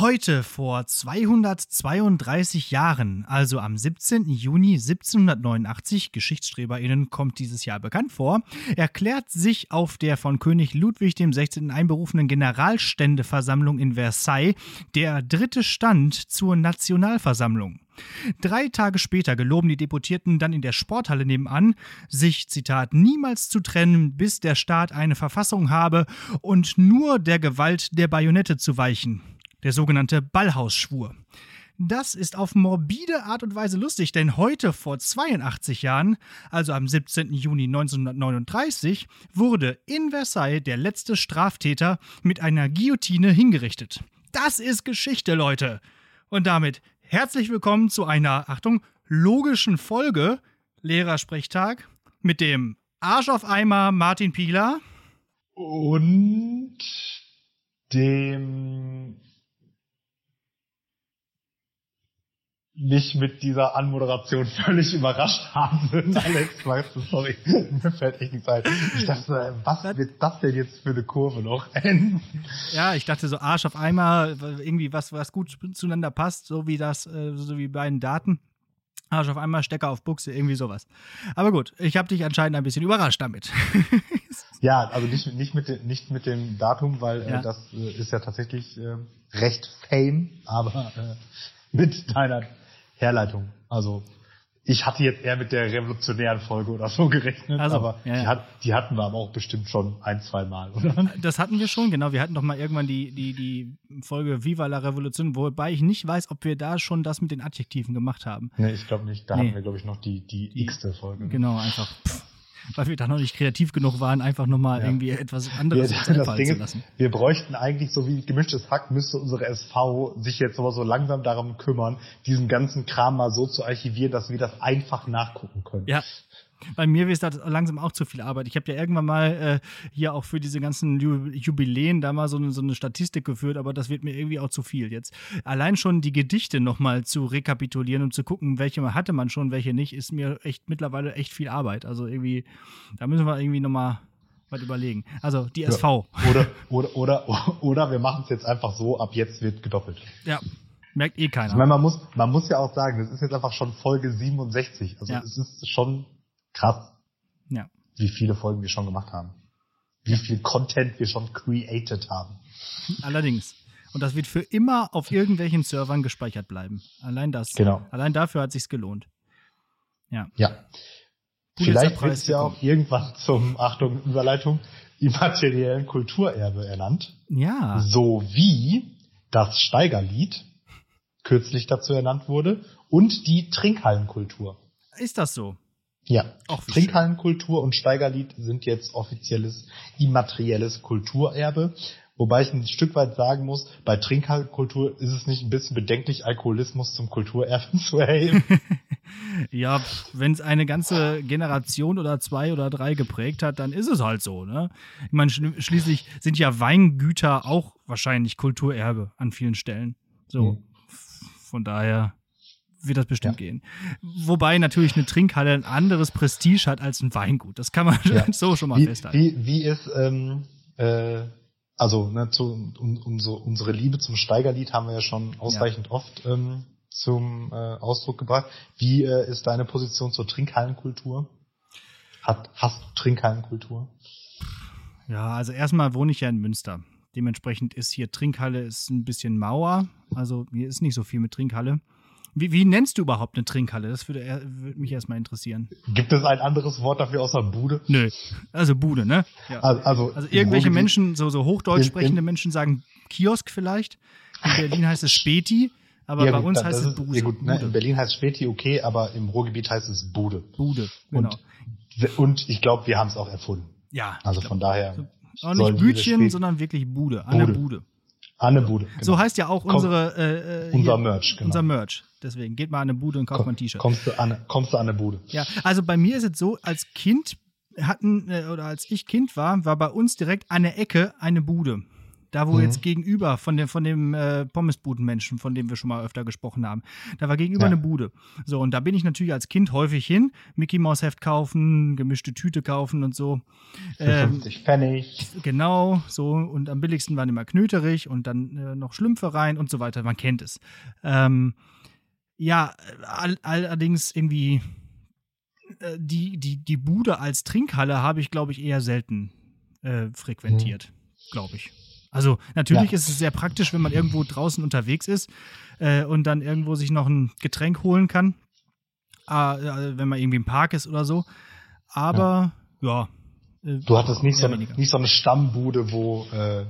Heute vor 232 Jahren, also am 17. Juni 1789, GeschichtsstreberInnen kommt dieses Jahr bekannt vor, erklärt sich auf der von König Ludwig XVI. einberufenen Generalständeversammlung in Versailles der dritte Stand zur Nationalversammlung. Drei Tage später geloben die Deputierten dann in der Sporthalle nebenan, sich, Zitat, niemals zu trennen, bis der Staat eine Verfassung habe und nur der Gewalt der Bajonette zu weichen der sogenannte Ballhausschwur. Das ist auf morbide Art und Weise lustig, denn heute vor 82 Jahren, also am 17. Juni 1939, wurde in Versailles der letzte Straftäter mit einer Guillotine hingerichtet. Das ist Geschichte, Leute. Und damit herzlich willkommen zu einer, Achtung, logischen Folge Lehrersprechtag mit dem Arsch auf Eimer Martin Pieler und dem mich mit dieser Anmoderation völlig überrascht haben. Alex, weißt du, sorry, mir fällt echt nichts ein. Ich dachte, was wird das denn jetzt für eine Kurve noch? ja, ich dachte so Arsch auf einmal, irgendwie was, was gut zueinander passt, so wie das, äh, so wie bei den Daten. Arsch auf einmal, Stecker auf Buchse, irgendwie sowas. Aber gut, ich habe dich anscheinend ein bisschen überrascht damit. ja, also nicht, nicht, mit, dem, nicht mit dem Datum, weil äh, ja. das äh, ist ja tatsächlich äh, recht fame, aber äh, mit deiner Herleitung. Also ich hatte jetzt eher mit der revolutionären Folge oder so gerechnet, also, aber ja, ja. Die, hat, die, hatten wir aber auch bestimmt schon ein, zwei Mal, oder? Das hatten wir schon, genau. Wir hatten doch mal irgendwann die, die, die Folge Viva la Revolution, wobei ich nicht weiß, ob wir da schon das mit den Adjektiven gemacht haben. Nee, ich glaube nicht. Da nee. hatten wir, glaube ich, noch die, die, die x-te Folge. Genau, einfach. Pff weil wir da noch nicht kreativ genug waren, einfach nochmal ja. irgendwie etwas anderes ja, das Ding zu lassen. Wir bräuchten eigentlich, so wie gemischtes Hack, müsste unsere SV sich jetzt aber so langsam darum kümmern, diesen ganzen Kram mal so zu archivieren, dass wir das einfach nachgucken können. Ja, bei mir ist das langsam auch zu viel Arbeit. Ich habe ja irgendwann mal äh, hier auch für diese ganzen Jubiläen da mal so eine, so eine Statistik geführt, aber das wird mir irgendwie auch zu viel jetzt. Allein schon die Gedichte nochmal zu rekapitulieren und zu gucken, welche hatte man schon, welche nicht, ist mir echt mittlerweile echt viel Arbeit. Also irgendwie, da müssen wir irgendwie nochmal was überlegen. Also die SV. Ja, oder, oder, oder, oder wir machen es jetzt einfach so, ab jetzt wird gedoppelt. Ja, merkt eh keiner. Ich meine, man muss, man muss ja auch sagen, das ist jetzt einfach schon Folge 67. Also ja. es ist schon Krass. Ja. Wie viele Folgen wir schon gemacht haben. Wie viel Content wir schon created haben. Allerdings. Und das wird für immer auf irgendwelchen Servern gespeichert bleiben. Allein das. Genau. Allein dafür hat sich's gelohnt. Ja. Ja. Vielleicht wird es ja auch irgendwann zum, Achtung, Überleitung, immateriellen Kulturerbe ernannt. Ja. So wie das Steigerlied kürzlich dazu ernannt wurde und die Trinkhallenkultur. Ist das so? Ja, Auch Trinkhallenkultur und Steigerlied sind jetzt offizielles immaterielles Kulturerbe. Wobei ich ein Stück weit sagen muss, bei Trinkhallenkultur ist es nicht ein bisschen bedenklich, Alkoholismus zum Kulturerbe zu erheben. ja, wenn es eine ganze Generation oder zwei oder drei geprägt hat, dann ist es halt so. Ne? Ich meine, schließlich sind ja Weingüter auch wahrscheinlich Kulturerbe an vielen Stellen. So, hm. von daher wird das bestimmt ja. gehen. Wobei natürlich eine Trinkhalle ein anderes Prestige hat als ein Weingut. Das kann man ja. so schon mal wie, festhalten. Wie, wie ist, ähm, äh, also ne, zu, um, um so, unsere Liebe zum Steigerlied haben wir ja schon ausreichend ja. oft ähm, zum äh, Ausdruck gebracht. Wie äh, ist deine Position zur Trinkhallenkultur? Hat, hast du Trinkhallenkultur? Ja, also erstmal wohne ich ja in Münster. Dementsprechend ist hier Trinkhalle ist ein bisschen Mauer. Also hier ist nicht so viel mit Trinkhalle. Wie, wie nennst du überhaupt eine Trinkhalle? Das würde, würde mich erstmal interessieren. Gibt es ein anderes Wort dafür außer Bude? Nö. Also Bude, ne? Ja. Also, also, also irgendwelche Menschen, so, so hochdeutsch sprechende Menschen sagen Kiosk vielleicht. In Berlin heißt es Späti. Aber ja, bei gut, uns heißt es Bude. Ja gut, ne, in Berlin heißt Späti okay, aber im Ruhrgebiet heißt es Bude. Bude, genau. Und, und ich glaube, wir haben es auch erfunden. Ja. Also von daher. Auch nicht Bütchen, sondern wirklich Bude. An Bude. Bude. Anne Bude. Genau. So heißt ja auch unsere äh, äh, unser Merch. Genau. Unser Merch. Deswegen geht mal an eine Bude und kauft Komm, mal ein T-Shirt. Kommst du an, kommst du an eine Bude? Ja, also bei mir ist es so, als Kind hatten äh, oder als ich Kind war, war bei uns direkt an der Ecke eine Bude. Da, wo mhm. jetzt gegenüber von dem, von dem äh, Pommesbudenmenschen, von dem wir schon mal öfter gesprochen haben, da war gegenüber ja. eine Bude. So, und da bin ich natürlich als Kind häufig hin, Mickey Mouse Heft kaufen, gemischte Tüte kaufen und so. Für ähm, 50 Pfennig. Genau, so. Und am billigsten waren immer Knöterich und dann äh, noch Schlümpfe rein und so weiter. Man kennt es. Ähm, ja, all, allerdings irgendwie äh, die, die, die Bude als Trinkhalle habe ich, glaube ich, eher selten äh, frequentiert, mhm. glaube ich. Also natürlich ja. ist es sehr praktisch, wenn man irgendwo draußen unterwegs ist äh, und dann irgendwo sich noch ein Getränk holen kann, äh, wenn man irgendwie im Park ist oder so. Aber ja. ja äh, du hattest nicht so, eine, nicht so eine Stammbude, wo äh,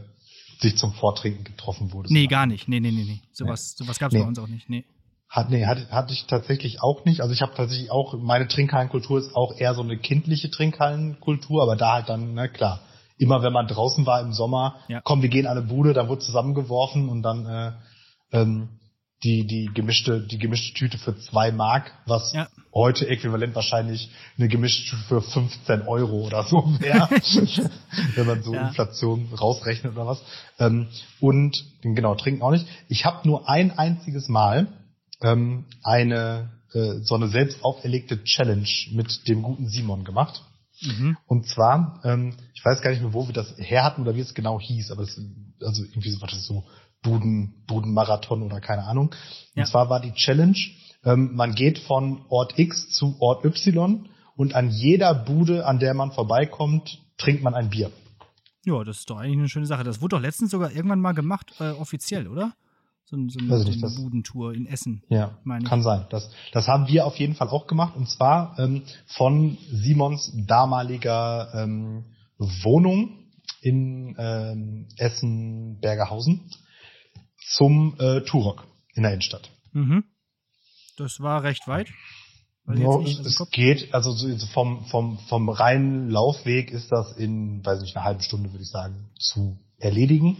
sich zum Vortrinken getroffen wurde. Nee, gar nicht. Nee, nee, nee, nee. Sowas, nee. sowas gab es nee. bei uns auch nicht. Nee. Hat, nee, hatte, hatte ich tatsächlich auch nicht. Also ich habe tatsächlich auch, meine Trinkhallenkultur ist auch eher so eine kindliche Trinkhallenkultur, aber da halt dann, na klar, immer wenn man draußen war im Sommer, ja. komm, wir gehen an eine Bude, dann wurde zusammengeworfen und dann äh, ähm, die, die gemischte, die gemischte Tüte für zwei Mark, was ja. heute äquivalent wahrscheinlich eine gemischte Tüte für 15 Euro oder so wäre, wenn man so ja. Inflation rausrechnet oder was. Ähm, und genau, trinken auch nicht. Ich habe nur ein einziges Mal ähm, eine äh, so eine selbst auferlegte Challenge mit dem guten Simon gemacht. Mhm. Und zwar, ähm, ich weiß gar nicht mehr, wo wir das her hatten oder wie es genau hieß, aber es, also irgendwie so, war das so Buden, Budenmarathon oder keine Ahnung. Ja. Und zwar war die Challenge, ähm, man geht von Ort X zu Ort Y und an jeder Bude, an der man vorbeikommt, trinkt man ein Bier. Ja, das ist doch eigentlich eine schöne Sache. Das wurde doch letztens sogar irgendwann mal gemacht, äh, offiziell, oder? So, so eine, so eine Budentour in Essen. Ja, kann sein. Das, das haben wir auf jeden Fall auch gemacht. Und zwar ähm, von Simons damaliger ähm, Wohnung in ähm, Essen-Bergerhausen zum äh, Turok in der Innenstadt. Mhm. Das war recht weit. No, es geht, also vom, vom, vom reinen Laufweg ist das in, weiß nicht, einer halben Stunde, würde ich sagen, zu erledigen.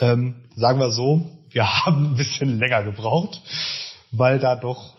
Ähm, sagen wir so, wir haben ein bisschen länger gebraucht, weil da doch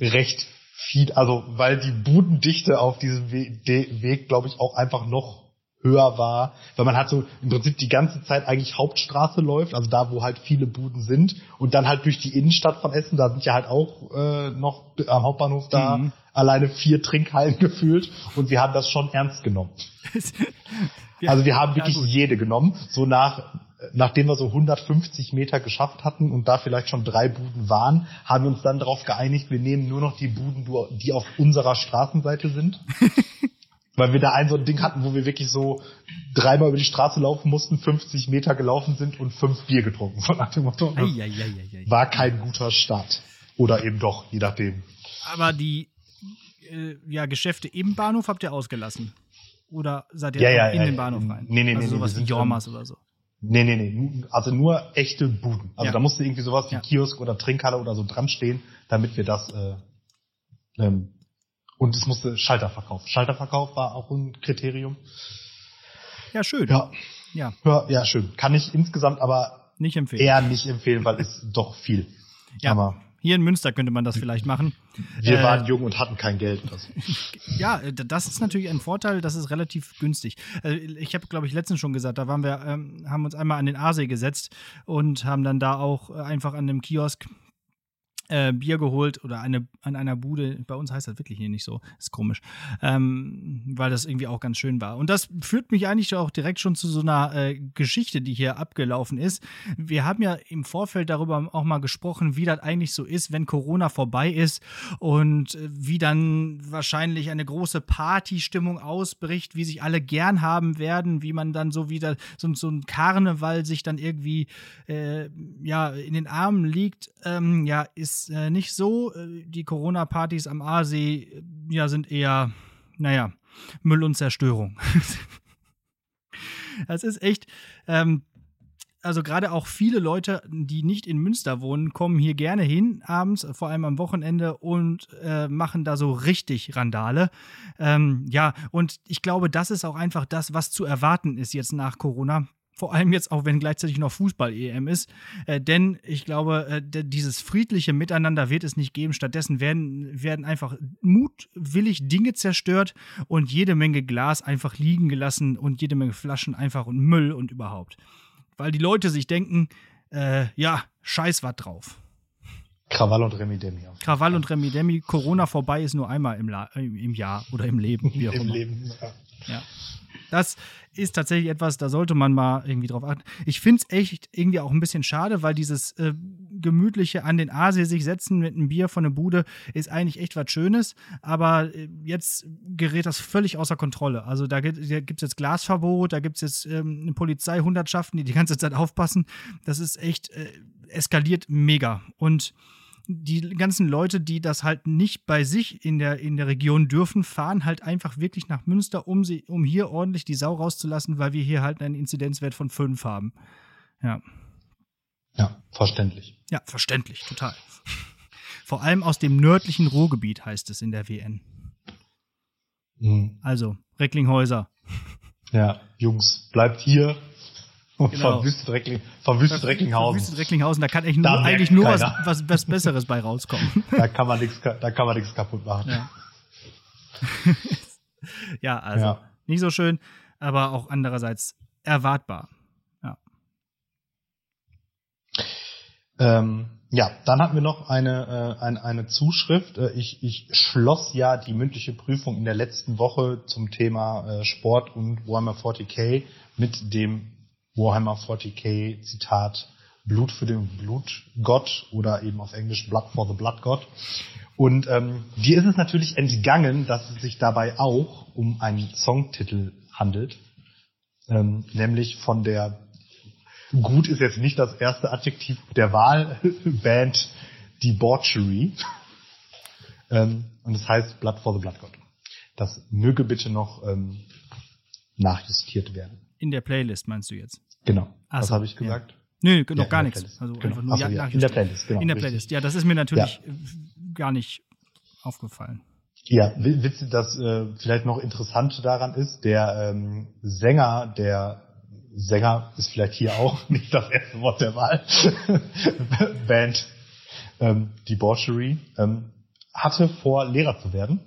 recht viel, also weil die Budendichte auf diesem Weg, Weg glaube ich, auch einfach noch höher war, weil man hat so im Prinzip die ganze Zeit eigentlich Hauptstraße läuft, also da, wo halt viele Buden sind. Und dann halt durch die Innenstadt von Essen, da sind ja halt auch äh, noch am Hauptbahnhof da mhm. alleine vier Trinkhallen gefühlt. Und wir haben das schon ernst genommen. also wir haben wirklich ja, jede genommen, so nach nachdem wir so 150 Meter geschafft hatten und da vielleicht schon drei Buden waren, haben wir uns dann darauf geeinigt, wir nehmen nur noch die Buden, die auf unserer Straßenseite sind. Weil wir da ein so ein Ding hatten, wo wir wirklich so dreimal über die Straße laufen mussten, 50 Meter gelaufen sind und fünf Bier getrunken. Von nach dem Motto. War kein guter Start. Oder eben doch, je nachdem. Aber die äh, ja, Geschäfte im Bahnhof habt ihr ausgelassen? Oder seid ihr ja, ja, in ja, den Bahnhof rein? Nee, nee, also nee. sowas wie Jormas oder so. Nee, nee, nee. Also nur echte Buden. Also ja. da musste irgendwie sowas wie ja. Kiosk oder Trinkhalle oder so dran stehen, damit wir das äh, ähm, und es musste Schalterverkauf. Schalterverkauf war auch ein Kriterium. Ja, schön. Ja. Ja, ja, ja schön. Kann ich insgesamt aber nicht empfehlen. eher nicht empfehlen, weil es doch viel. Ja. Aber hier in Münster könnte man das vielleicht machen. Wir äh, waren jung und hatten kein Geld. Ja, das ist natürlich ein Vorteil, das ist relativ günstig. Äh, ich habe, glaube ich, letztens schon gesagt, da waren wir, ähm, haben uns einmal an den Aasee gesetzt und haben dann da auch einfach an dem Kiosk äh, Bier geholt oder eine, an einer Bude. Bei uns heißt das wirklich hier nicht so. Ist komisch. Ähm, weil das irgendwie auch ganz schön war. Und das führt mich eigentlich auch direkt schon zu so einer äh, Geschichte, die hier abgelaufen ist. Wir haben ja im Vorfeld darüber auch mal gesprochen, wie das eigentlich so ist, wenn Corona vorbei ist und äh, wie dann wahrscheinlich eine große Partystimmung ausbricht, wie sich alle gern haben werden, wie man dann so wieder so, so ein Karneval sich dann irgendwie äh, ja in den Armen liegt. Ähm, ja, ist äh, nicht so. Äh, die Corona-Partys am Aasee äh, ja, sind eher, naja, Müll und Zerstörung. das ist echt. Ähm, also gerade auch viele Leute, die nicht in Münster wohnen, kommen hier gerne hin abends, vor allem am Wochenende und äh, machen da so richtig Randale. Ähm, ja, und ich glaube, das ist auch einfach das, was zu erwarten ist jetzt nach Corona. Vor allem jetzt auch, wenn gleichzeitig noch Fußball-EM ist. Äh, denn ich glaube, äh, dieses friedliche Miteinander wird es nicht geben. Stattdessen werden, werden einfach mutwillig Dinge zerstört und jede Menge Glas einfach liegen gelassen und jede Menge Flaschen einfach und Müll und überhaupt. weil die Leute sich denken, äh, ja, scheiß was drauf. Krawall und Remi Demi. Krawall und Remi Demi. Corona vorbei ist nur einmal im, La im Jahr oder im Leben. Wie auch Im immer. Leben. Ja. Ja. Das ist tatsächlich etwas, da sollte man mal irgendwie drauf achten. Ich finde es echt irgendwie auch ein bisschen schade, weil dieses äh, gemütliche an den Aasee sich setzen mit einem Bier von der Bude ist eigentlich echt was Schönes. Aber äh, jetzt gerät das völlig außer Kontrolle. Also da gibt es jetzt Glasverbot, da gibt es jetzt ähm, eine Polizeihundertschaften, die die ganze Zeit aufpassen. Das ist echt äh, eskaliert mega. Und die ganzen Leute, die das halt nicht bei sich in der, in der Region dürfen, fahren halt einfach wirklich nach Münster, um, sie, um hier ordentlich die Sau rauszulassen, weil wir hier halt einen Inzidenzwert von 5 haben. Ja. Ja, verständlich. Ja, verständlich, total. Vor allem aus dem nördlichen Ruhrgebiet heißt es in der WN. Mhm. Also, Recklinghäuser. Ja, Jungs, bleibt hier Genau. verwüstet, Reckling, verwüstet Recklinghausen. Verwüstet Recklinghausen, da kann echt nur, eigentlich nur was, was, was Besseres bei rauskommen. Da kann man nichts, da kann man nichts kaputt machen. Ja. ja, also Ja. nicht so schön, aber auch andererseits erwartbar. Ähm, ja, dann hatten wir noch eine, äh, eine, eine Zuschrift. Äh, ich, ich schloss ja die mündliche Prüfung in der letzten Woche zum Thema äh, Sport und Warhammer 40k mit dem Warhammer 40k Zitat Blut für den Blutgott oder eben auf Englisch Blood for the Blood God. Und ähm, dir ist es natürlich entgangen, dass es sich dabei auch um einen Songtitel handelt, ähm, nämlich von der Gut ist jetzt nicht das erste Adjektiv der Wahl. Band Debauchery. ähm, und es heißt Blood for the Blood God. Das möge bitte noch ähm, nachjustiert werden. In der Playlist meinst du jetzt? Genau. Ach Was so, habe ich ja. gesagt? Nö, noch Ja, gar nichts. Also Genau. einfach nur Ach so, ja, ja, in der Playlist, genau, In der richtig. Playlist, ja, das ist mir natürlich äh, gar nicht aufgefallen. Ja, wi- witzig, dass äh, vielleicht noch interessant daran ist, der ähm, Sänger, der Sänger ist vielleicht hier auch nicht das erste Wort der Wahl, Band ähm, Debauchery, ähm, hatte vor, Lehrer zu werden.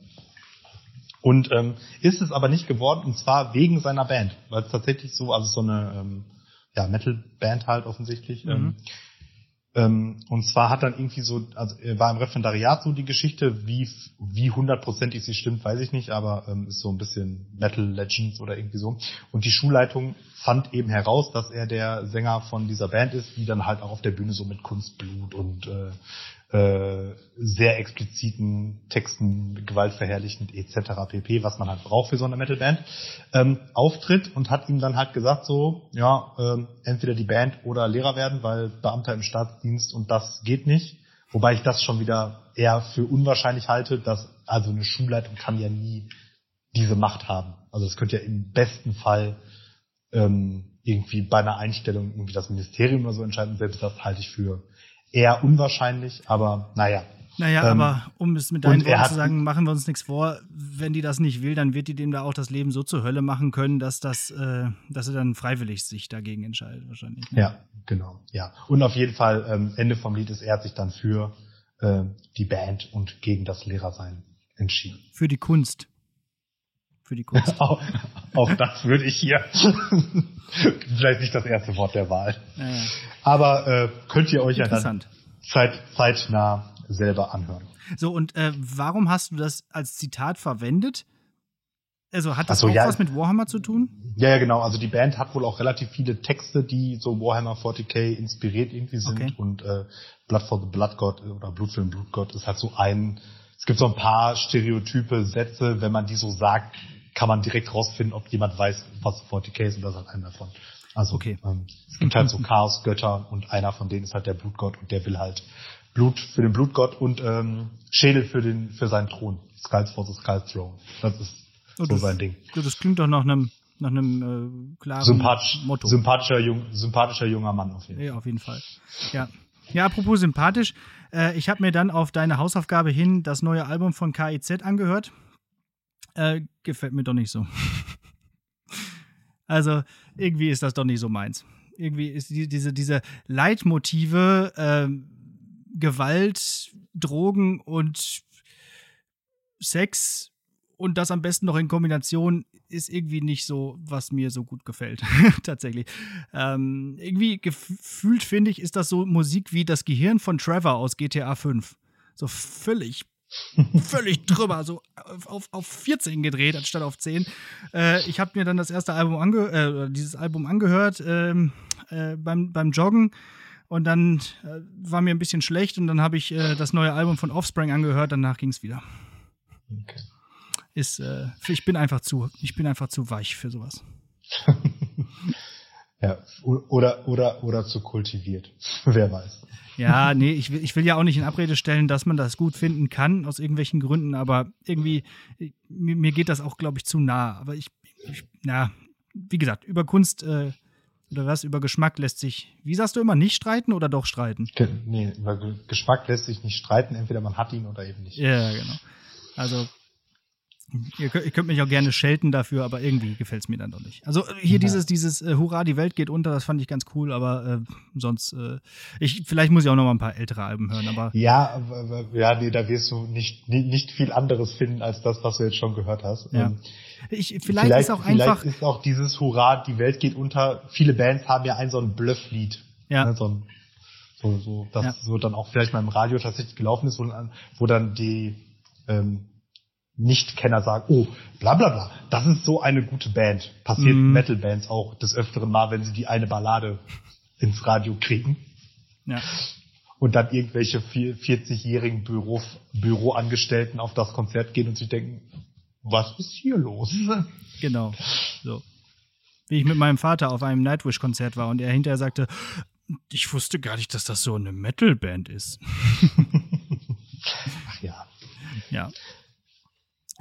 Und ähm, ist es aber nicht geworden, und zwar wegen seiner Band. Weil es tatsächlich so, also so eine ähm, ja, Metal-Band halt offensichtlich. Mhm. Ähm, ähm, und zwar hat dann irgendwie so, also äh, war im Referendariat so die Geschichte, wie wie hundertprozentig sie stimmt, weiß ich nicht, aber ähm, ist so ein bisschen Metal Legends oder irgendwie so. Und die Schulleitung fand eben heraus, dass er der Sänger von dieser Band ist, die dann halt auch auf der Bühne so mit Kunstblut und äh, äh, sehr expliziten Texten, gewaltverherrlichend etc. pp, was man halt braucht für so eine Metalband, ähm, auftritt und hat ihm dann halt gesagt so, ja, ähm, entweder die Band oder Lehrer werden, weil Beamter im Staatsdienst und das geht nicht. Wobei ich das schon wieder eher für unwahrscheinlich halte, dass also eine Schulleitung kann ja nie diese Macht haben. Also es könnte ja im besten Fall ähm, irgendwie bei einer Einstellung irgendwie das Ministerium oder so entscheiden. Selbst das halte ich für eher unwahrscheinlich, aber naja. Naja, Ähm, aber um es mit deinen Worten zu sagen, machen wir uns nichts vor, wenn die das nicht will, dann wird die dem da auch das Leben so zur Hölle machen können, dass das, äh, dass er dann freiwillig sich dagegen entscheidet, wahrscheinlich. Ja, genau. Ja. Und auf jeden Fall, ähm, Ende vom Lied ist, er hat sich dann für äh, die Band und gegen das Lehrersein entschieden. Für die Kunst. Für die Kunst. auch, auch das würde ich hier vielleicht nicht das erste Wort der Wahl. Naja, Aber äh, könnt ihr euch ja dann zeit, zeitnah selber anhören. So, und äh, warum hast du das als Zitat verwendet? Also hat das so, auch ja. was mit Warhammer zu tun? Ja, ja, genau. Also die Band hat wohl auch relativ viele Texte, die so Warhammer 40k inspiriert irgendwie sind. Okay. Und äh, Blood for the Blood God oder Blut für den Blutgott ist halt so ein. Es gibt so ein paar stereotype Sätze, wenn man die so sagt, kann man direkt rausfinden, ob jemand weiß, was 40k ist und das ist halt einer davon. Also Okay. ähm, es gibt halt so Chaosgötter und einer von denen ist halt der Blutgott und der will halt Blut für den Blutgott und ähm, Schädel für den für seinen Thron. Skulls for the Skull Throne. Das ist Oh, so das, sein Ding. das klingt doch nach einem nach einem äh, klaren Sympathisch, Motto. sympathischer, jung, sympathischer junger Mann auf jeden Fall. Ja, auf jeden Fall. Ja. Ja, apropos sympathisch. Äh, ich habe mir dann auf deine Hausaufgabe hin das neue Album von KIZ angehört. Äh, gefällt mir doch nicht so. also, irgendwie ist das doch nicht so meins. Irgendwie ist die, diese, diese Leitmotive, ähm, Gewalt, Drogen und Sex und das am besten noch in Kombination ist irgendwie nicht so, was mir so gut gefällt. Tatsächlich. Ähm, irgendwie gefühlt, finde ich, ist das so Musik wie das Gehirn von Trevor aus GTA 5. So völlig, völlig drüber, so auf, auf 14 gedreht anstatt auf 10. Äh, ich habe mir dann das erste Album ange äh, dieses Album angehört ähm, äh, beim, beim Joggen. Und dann äh, war mir ein bisschen schlecht und dann habe ich äh, das neue Album von Offspring angehört, danach ging es wieder. Okay ist, äh, ich bin einfach zu, ich bin einfach zu weich für sowas. ja, oder, oder, oder zu kultiviert. Wer weiß. Ja, nee, ich will, ich will ja auch nicht in Abrede stellen, dass man das gut finden kann, aus irgendwelchen Gründen, aber irgendwie, mir, mir geht das auch, glaube ich, zu nah. Aber ich, ich, na, wie gesagt, über Kunst äh, oder was, über Geschmack lässt sich, wie sagst du immer, nicht streiten oder doch streiten? Nee, über Geschmack lässt sich nicht streiten, entweder man hat ihn oder eben nicht. Ja, genau. Also Ihr könnt, ihr könnt, mich auch gerne schelten dafür, aber irgendwie gefällt es mir dann doch nicht. Also äh, hier ja. dieses, dieses äh, Hurra, die Welt geht unter, das fand ich ganz cool, aber äh, sonst, äh, ich, vielleicht muss ich auch noch mal ein paar ältere Alben hören, aber. Ja, ja, nee, da wirst du nicht, nicht viel anderes finden als das, was du jetzt schon gehört hast. Ja. Ähm, ich, vielleicht, vielleicht, ist auch einfach. Vielleicht ist auch dieses Hurra, die Welt geht unter. Viele Bands haben ja ein so ein Blufflied. Ja. Ne, so ein, so, so, das ja. so dann auch vielleicht mal im Radio tatsächlich gelaufen ist, wo, wo dann die, ähm, Nichtkenner sagen, oh, bla bla bla, das ist so eine gute Band. Passiert mhm. Metal-Bands auch des öfteren Mal, wenn sie die eine Ballade ins Radio kriegen. Ja. Und dann irgendwelche 40-jährigen Büro, Büroangestellten auf das Konzert gehen und sich denken, was ist hier los? Genau. So. Wie ich mit meinem Vater auf einem Nightwish-Konzert war und er hinterher sagte, ich wusste gar nicht, dass das so eine Metal-Band ist. Ach ja. Ja.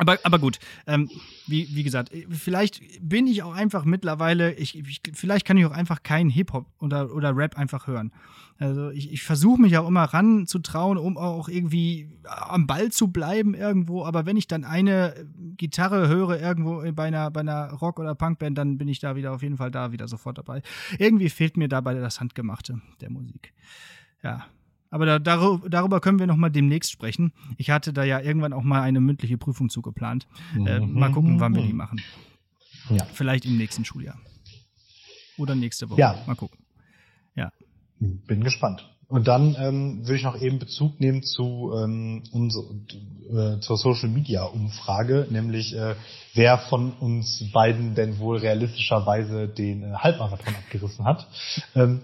Aber, aber gut, ähm, wie, wie gesagt, vielleicht bin ich auch einfach mittlerweile, ich, ich vielleicht kann ich auch einfach keinen Hip-Hop oder, oder Rap einfach hören. Also ich, ich versuche mich auch immer ranzutrauen, um auch irgendwie am Ball zu bleiben irgendwo, aber wenn ich dann eine Gitarre höre irgendwo bei einer, bei einer Rock- oder Punkband, dann bin ich da wieder auf jeden Fall da wieder sofort dabei. Irgendwie fehlt mir dabei das Handgemachte der Musik. Ja, aber da, darüber können wir noch mal demnächst sprechen. Ich hatte da ja irgendwann auch mal eine mündliche Prüfung zugeplant. Äh, mal gucken, wann wir die machen. Ja. Vielleicht im nächsten Schuljahr. Oder nächste Woche. Ja. Mal gucken. Ja. Bin gespannt. Und dann ähm, würde ich noch eben Bezug nehmen zu ähm, unser, äh, zur Social Media Umfrage, nämlich äh, wer von uns beiden denn wohl realistischerweise den äh, Halbmarathon abgerissen hat. Ähm,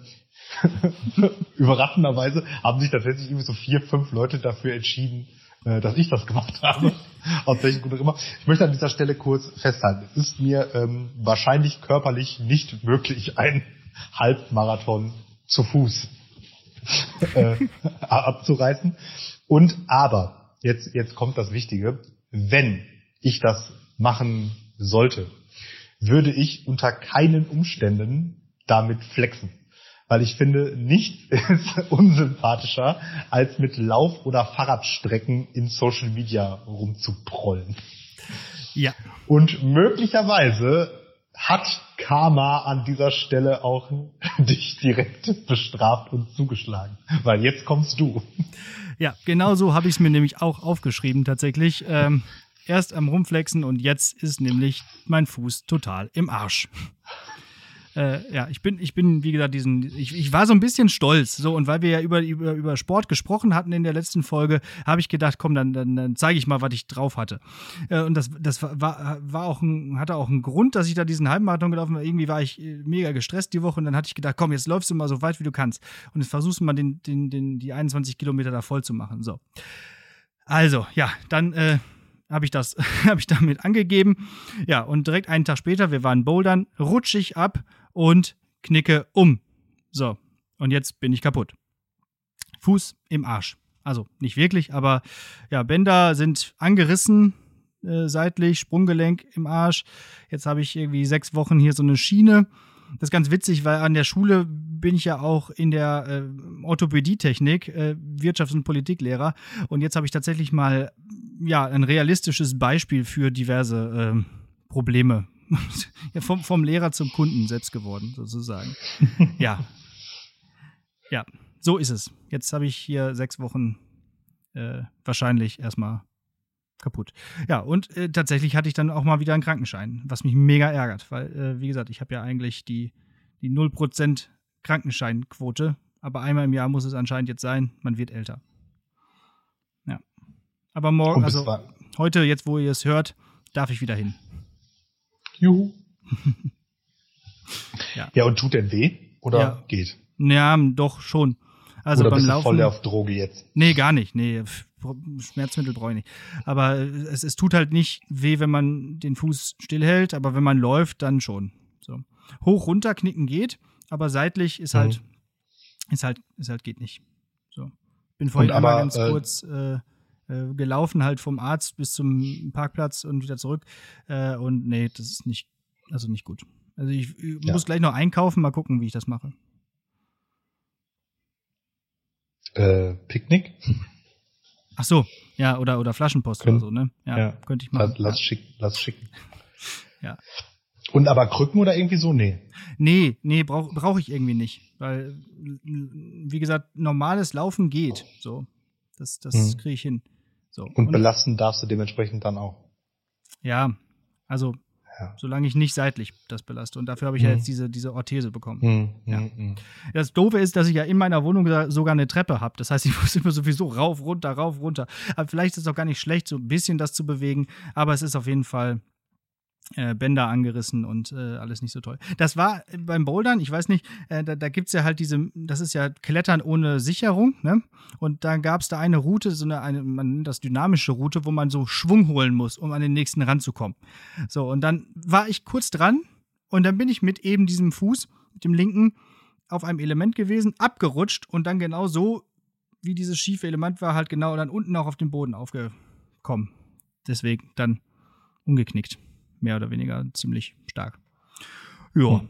Überraschenderweise haben sich tatsächlich irgendwie so vier, fünf Leute dafür entschieden, äh, dass ich das gemacht habe. Aus welchen Gründen immer. Ich möchte an dieser Stelle kurz festhalten. Es ist mir ähm, wahrscheinlich körperlich nicht möglich, einen Halbmarathon zu Fuß äh, abzureißen. Und aber, jetzt, jetzt kommt das Wichtige, wenn ich das machen sollte, würde ich unter keinen Umständen damit flexen weil ich finde, nichts ist unsympathischer, als mit Lauf- oder Fahrradstrecken in Social Media rumzuprollen. Ja. Und möglicherweise hat Karma an dieser Stelle auch dich direkt bestraft und zugeschlagen. Weil jetzt kommst du. Ja, genau so habe ich es mir nämlich auch aufgeschrieben tatsächlich. Ähm, erst am Rumflexen und jetzt ist nämlich mein Fuß total im Arsch äh, ja, ich bin, ich bin, wie gesagt, diesen, ich, ich war so ein bisschen stolz. So, und weil wir ja über, über, über Sport gesprochen hatten in der letzten Folge, habe ich gedacht, komm, dann, dann, dann zeige ich mal, was ich drauf hatte. Äh, und das, das war, war auch ein, hatte auch einen Grund, dass ich da diesen Halbmarathon gelaufen bin. Irgendwie war ich äh, mega gestresst die Woche und dann hatte ich gedacht, komm, jetzt läufst du mal so weit, wie du kannst. Und jetzt versuchst du mal den, den, den, die 21 Kilometer da voll zu machen. So. Also, ja, dann, äh, habe ich das, habe ich damit angegeben. Ja, und direkt einen Tag später, wir waren bouldern, rutsche ich ab und knicke um. So, und jetzt bin ich kaputt. Fuß im Arsch. Also nicht wirklich, aber ja, Bänder sind angerissen, äh, seitlich, Sprunggelenk im Arsch. Jetzt habe ich irgendwie sechs Wochen hier so eine Schiene. Das ist ganz witzig, weil an der Schule bin ich ja auch in der äh, Orthopädietechnik, äh, Wirtschafts- und Politiklehrer. Und jetzt habe ich tatsächlich mal ja ein realistisches Beispiel für diverse äh, Probleme ja, vom, vom Lehrer zum Kunden selbst geworden, sozusagen. ja. Ja, so ist es. Jetzt habe ich hier sechs Wochen äh, wahrscheinlich erstmal kaputt. Ja, und äh, tatsächlich hatte ich dann auch mal wieder einen Krankenschein, was mich mega ärgert, weil, äh, wie gesagt, ich habe ja eigentlich die, die 0% Krankenscheinquote, aber einmal im Jahr muss es anscheinend jetzt sein, man wird älter. Ja. Aber morgen, also heute, jetzt wo ihr es hört, darf ich wieder hin. Juhu. ja. ja, und tut denn weh? Oder ja. geht? Ja, doch schon. Also Oder beim bist Laufen. Du voll auf Droge jetzt? Nee, gar nicht. Nee, Schmerzmittel brauche ich nicht. Aber es, es tut halt nicht weh, wenn man den Fuß stillhält, aber wenn man läuft, dann schon. So. Hoch runter knicken geht, aber seitlich ist halt, mhm. ist halt, ist halt geht nicht. So. Bin vorhin einmal ganz äh, kurz äh, äh, gelaufen, halt vom Arzt bis zum Parkplatz und wieder zurück. Äh, und nee, das ist nicht, also nicht gut. Also ich, ich ja. muss gleich noch einkaufen, mal gucken, wie ich das mache. Äh, Picknick? Ach so, ja, oder, oder Flaschenpost Kön oder so, ne? Ja, ja, könnte ich machen. Lass, lass, schick, lass schicken. ja. Und aber Krücken oder irgendwie so? Nee. Nee, nee, brauche brauch ich irgendwie nicht. Weil, wie gesagt, normales Laufen geht. So. Das, das hm. kriege ich hin. So. Und, Und belasten darfst du dementsprechend dann auch. Ja, also ja. solange ich nicht seitlich das belaste. Und dafür habe ich mhm. ja jetzt diese, diese Orthese bekommen. Mhm. Ja. Mhm. Das Doofe ist, dass ich ja in meiner Wohnung sogar eine Treppe habe. Das heißt, ich muss immer sowieso rauf, runter, rauf, runter. Aber vielleicht ist es auch gar nicht schlecht, so ein bisschen das zu bewegen. Aber es ist auf jeden Fall äh, Bänder angerissen und äh, alles nicht so toll. Das war beim Bouldern, ich weiß nicht, äh, da, da gibt es ja halt diese, das ist ja Klettern ohne Sicherung, ne? Und da gab es da eine Route, so eine, eine, man nennt das dynamische Route, wo man so Schwung holen muss, um an den nächsten ranzukommen. So, und dann war ich kurz dran und dann bin ich mit eben diesem Fuß, mit dem linken, auf einem Element gewesen, abgerutscht und dann genau so, wie dieses schiefe Element war, halt genau dann unten auch auf den Boden aufgekommen. Deswegen dann umgeknickt mehr oder weniger ziemlich stark. Ja.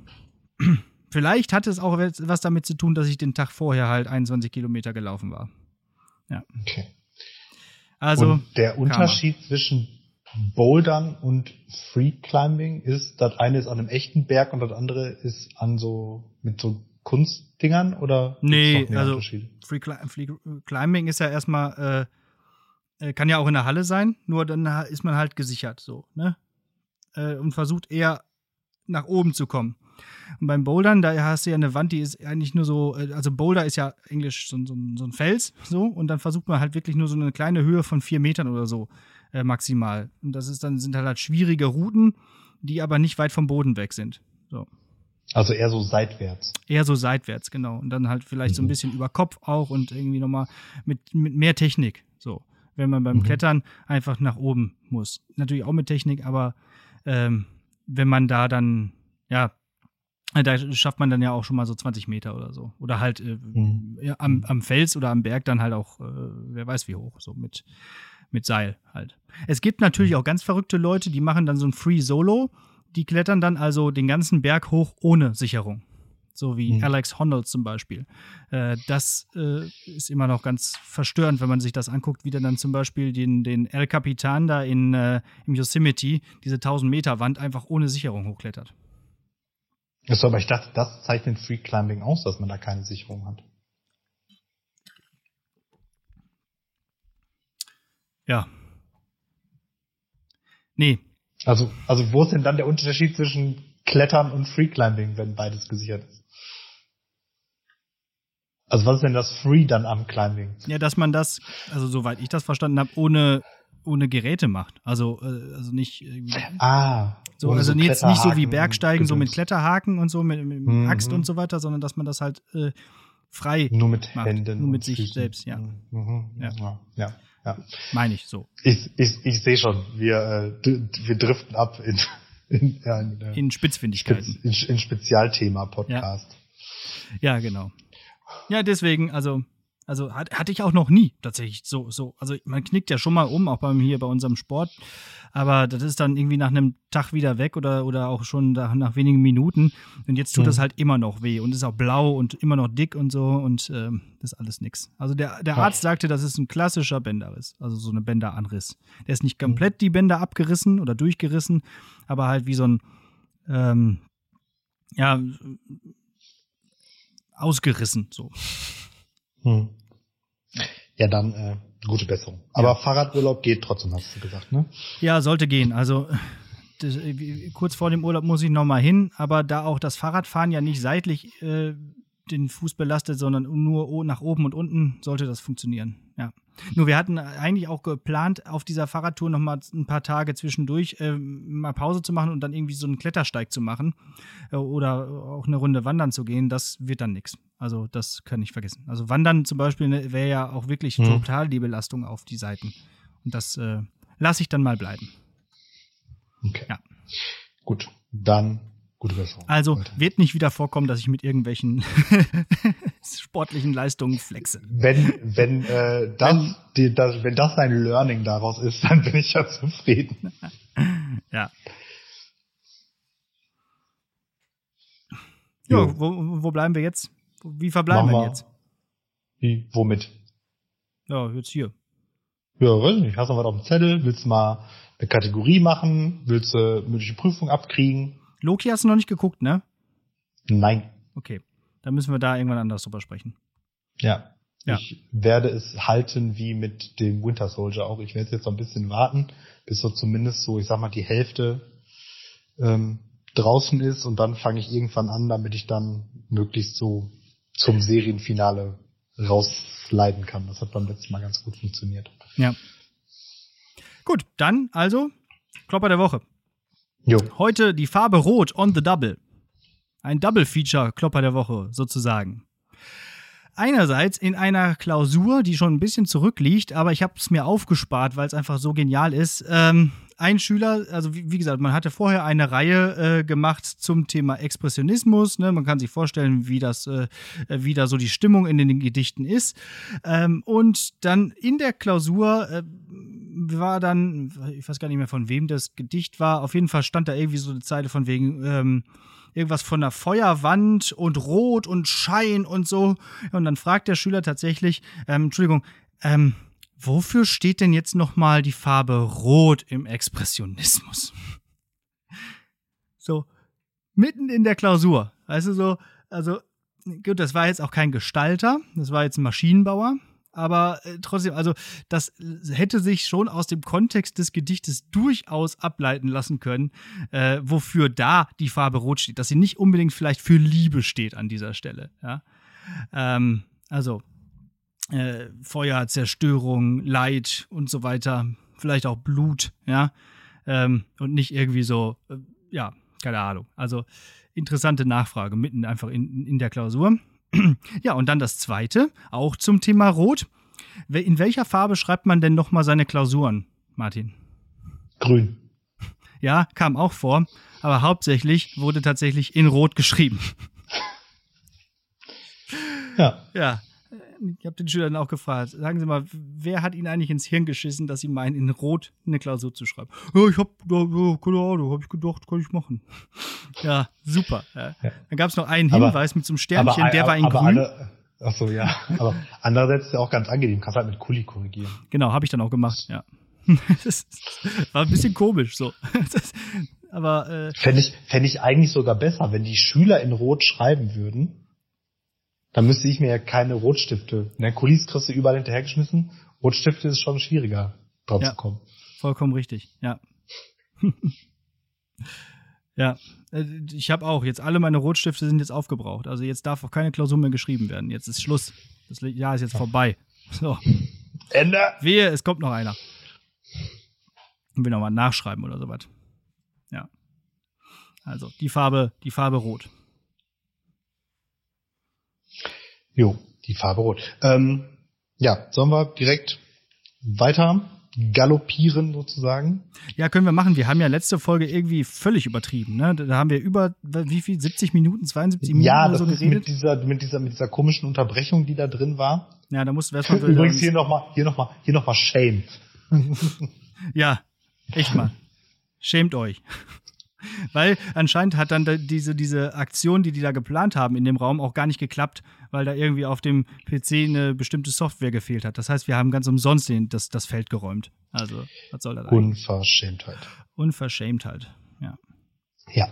Hm. Vielleicht hatte es auch was damit zu tun, dass ich den Tag vorher halt 21 Kilometer gelaufen war. Ja. Okay. Also. Und der Unterschied zwischen Bouldern und Free Climbing ist, das eine ist an einem echten Berg und das andere ist an so, mit so Kunstdingern oder? Nee, also Free, Free, Climbing ist ja erstmal, äh, äh, kann ja auch in der Halle sein, nur dann ist man halt gesichert, so, ne? Äh, und versucht eher nach oben zu kommen. Und beim Bouldern, da hast du ja eine Wand, die ist eigentlich nur so, äh, also Boulder ist ja englisch so, so, so, ein Fels, so, und dann versucht man halt wirklich nur so eine kleine Höhe von vier Metern oder so äh, maximal. Und das ist dann, sind halt, halt schwierige Routen, die aber nicht weit vom Boden weg sind. So. Also eher so seitwärts. Eher so seitwärts, genau. Und dann halt vielleicht mhm. so ein mhm. bisschen über Kopf auch und irgendwie nochmal mit, mit mehr Technik. So. Wenn man beim mhm. Klettern einfach nach oben muss. Natürlich auch mit Technik, aber ähm, wenn man da dann, ja, da schafft man dann ja auch schon mal so 20 Meter oder so. Oder halt äh, mhm. ja, am, am Fels oder am Berg dann halt auch, äh, wer weiß wie hoch, so mit, mit Seil halt. Es gibt natürlich mhm. auch ganz verrückte Leute, die machen dann so ein Free Solo. Die klettern dann also den ganzen Berg hoch ohne Sicherung so wie mhm. Alex Honnold zum Beispiel. Äh, das äh, ist immer noch ganz verstörend, wenn man sich das anguckt, wie der dann zum Beispiel den, den El Capitan da in, äh, im Yosemite, diese 1000 Meter Wand, einfach ohne Sicherung hochklettert. Achso, aber ich dachte, das zeichnet Free Climbing aus, dass man da keine Sicherung hat. Ja. Nee. Also, also wo ist denn dann der Unterschied zwischen Klettern und Free Climbing, wenn beides gesichert ist? Also was ist denn das Free dann am Climbing? Ja, dass man das, also soweit ich das verstanden habe, ohne ohne Geräte macht. Also äh, also nicht Ah. So, also so nicht, nicht so wie Bergsteigen, so mit Kletterhaken und so, mit, mit mhm. Axt und so weiter, sondern dass man das halt äh, frei Nur mit macht. Händen. Nur mit sich Füßen. selbst, ja. Mhm. Ja. ja. ja. Meine ich so. Ich, ich, ich sehe schon, wir, äh, wir driften ab in, in, ja, in, äh, in Spitzfindigkeiten. In, in Spezialthema-Podcast. Ja. ja, genau. Ja, deswegen, also, also hat, hatte ich auch noch nie tatsächlich so, so. Also man knickt ja schon mal um, auch beim hier bei unserem Sport. Aber das ist dann irgendwie nach einem Tag wieder weg oder, oder auch schon nach wenigen Minuten. Und jetzt tut mhm. das halt immer noch weh und ist auch blau und immer noch dick und so und ähm, das ist alles nix. Also der, der Arzt sagte, das ist ein klassischer Bänderriss, also so eine Bänderanriss. Der ist nicht komplett die Bänder abgerissen oder durchgerissen, aber halt wie so ein, ähm, ja, ausgerissen, so. Hm. Ja, dann äh, gute Besserung. Aber ja. Fahrradurlaub geht trotzdem, hast du gesagt, ne? Ja, sollte gehen. Also das, äh, kurz vor dem Urlaub muss ich noch mal hin, aber da auch das Fahrradfahren ja nicht seitlich äh, den Fuß belastet, sondern nur nach oben und unten, sollte das funktionieren. Ja. Nur wir hatten eigentlich auch geplant, auf dieser Fahrradtour noch mal ein paar Tage zwischendurch äh, mal Pause zu machen und dann irgendwie so einen Klettersteig zu machen äh, oder auch eine Runde wandern zu gehen. Das wird dann nichts. Also das kann ich vergessen. Also Wandern zum Beispiel ne, wäre ja auch wirklich mhm. total die Belastung auf die Seiten. Und das äh, lasse ich dann mal bleiben. Okay. Ja. Gut, dann gute Besserung. Also Leute. wird nicht wieder vorkommen, dass ich mit irgendwelchen sportlichen Leistungen flexe. Wenn, wenn, äh, das, wenn, die, das, wenn das ein Learning daraus ist, dann bin ich ja zufrieden. ja. Jo, wo, wo bleiben wir jetzt? Wie verbleiben wir jetzt? Wie, womit? Ja, jetzt hier. Ja, weiß nicht. Hast du was auf dem Zettel? Willst du mal eine Kategorie machen? Willst du mündliche Prüfung abkriegen? Loki hast du noch nicht geguckt, ne? Nein. Okay. Dann müssen wir da irgendwann anders drüber sprechen. Ja. ja. Ich werde es halten wie mit dem Winter Soldier auch. Ich werde jetzt noch ein bisschen warten, bis so zumindest so, ich sag mal, die Hälfte ähm, draußen ist und dann fange ich irgendwann an, damit ich dann möglichst so zum Serienfinale rausleiten kann. Das hat beim letzten Mal ganz gut funktioniert. Ja. Gut, dann also Klopper der Woche. Jo. Heute die Farbe Rot on the Double. Ein Double-Feature Klopper der Woche sozusagen. Einerseits in einer Klausur, die schon ein bisschen zurückliegt, aber ich habe es mir aufgespart, weil es einfach so genial ist. Ähm, ein Schüler, also wie, wie, gesagt, man hatte vorher eine Reihe äh, gemacht zum Thema Expressionismus. Ne? Man kann sich vorstellen, wie das, äh, wie da so die Stimmung in den Gedichten ist. Ähm, und dann in der Klausur äh, war dann, ich weiß gar nicht mehr von wem das Gedicht war. Auf jeden Fall stand da irgendwie so eine Zeile von wegen ähm, irgendwas von der Feuerwand und Rot und Schein und so. Und dann fragt der Schüler tatsächlich, ähm, Entschuldigung, ähm, wofür steht denn jetzt nochmal die Farbe Rot im Expressionismus? So, mitten in der Klausur. Weißt du, so, also, gut, das war jetzt auch kein Gestalter, das war jetzt ein Maschinenbauer, aber äh, trotzdem, also, das hätte sich schon aus dem Kontext des Gedichtes durchaus ableiten lassen können, äh, wofür da die Farbe Rot steht, dass sie nicht unbedingt vielleicht für Liebe steht an dieser Stelle, ja. Ähm, also, äh, Feuer, Zerstörung, Leid und so weiter, vielleicht auch Blut, ja, ähm, und nicht irgendwie so, äh, ja, keine Ahnung. Also interessante Nachfrage mitten einfach in, in der Klausur. ja, und dann das zweite, auch zum Thema Rot. In welcher Farbe schreibt man denn nochmal seine Klausuren, Martin? Grün. Ja, kam auch vor, aber hauptsächlich wurde tatsächlich in Rot geschrieben. Ja. Ja, ich habe den Schülern auch gefragt, sagen Sie mal, wer hat Ihnen eigentlich ins Hirn geschissen, dass Sie meinen, in Rot eine Klausur zu schreiben? Ja, ich habe, ja, keine Ahnung, habe ich gedacht, kann ich machen. Ja, super. Ja. Dann gab es noch einen Hinweis aber, mit so einem Sternchen, aber, der war in aber grün. Alle, ach so, ja. Aber andererseits ist ja auch ganz angenehm, kannst halt mit Kuli korrigieren. Genau, habe ich dann auch gemacht, ja. das war ein bisschen komisch so. aber äh, fände ich, fänd ich eigentlich sogar besser, wenn die Schüler in Rot schreiben würden dann müsste ich mir ja keine Rotstifte. Der Kulis kriegst du überall hinterhergeschmissen. Rotstifte ist schon schwieriger, drauf ja, zu kommen. Vollkommen richtig, ja. ja, äh, ich habe auch. Jetzt alle meine Rotstifte sind jetzt aufgebraucht. Also jetzt darf auch keine Klausur mehr geschrieben werden. Jetzt ist Schluss. Das Jahr ist jetzt vorbei. So. Ende. Wehe, es kommt noch einer. Und will nochmal nachschreiben oder sowas. Ja. Also die Farbe, die Farbe Rot. Jo, die Farbe rot. Ähm, ja, sollen wir direkt weiter galoppieren sozusagen? Ja, können wir machen. Wir haben ja letzte Folge irgendwie völlig übertrieben. Ne? Da haben wir über wie viel 70 Minuten, 72 Minuten ja, oder so geredet. Ja, mit dieser mit dieser mit dieser komischen Unterbrechung, die da drin war. Ja, da mussten wir erstmal Übrigens hier noch mal hier noch mal hier noch mal shame. ja, echt mal. Schämt euch. Weil anscheinend hat dann diese, diese Aktion, die die da geplant haben in dem Raum, auch gar nicht geklappt, weil da irgendwie auf dem PC eine bestimmte Software gefehlt hat. Das heißt, wir haben ganz umsonst den, das, das Feld geräumt. Also, was soll das eigentlich? Unverschämtheit. Unverschämtheit, ja. Ja.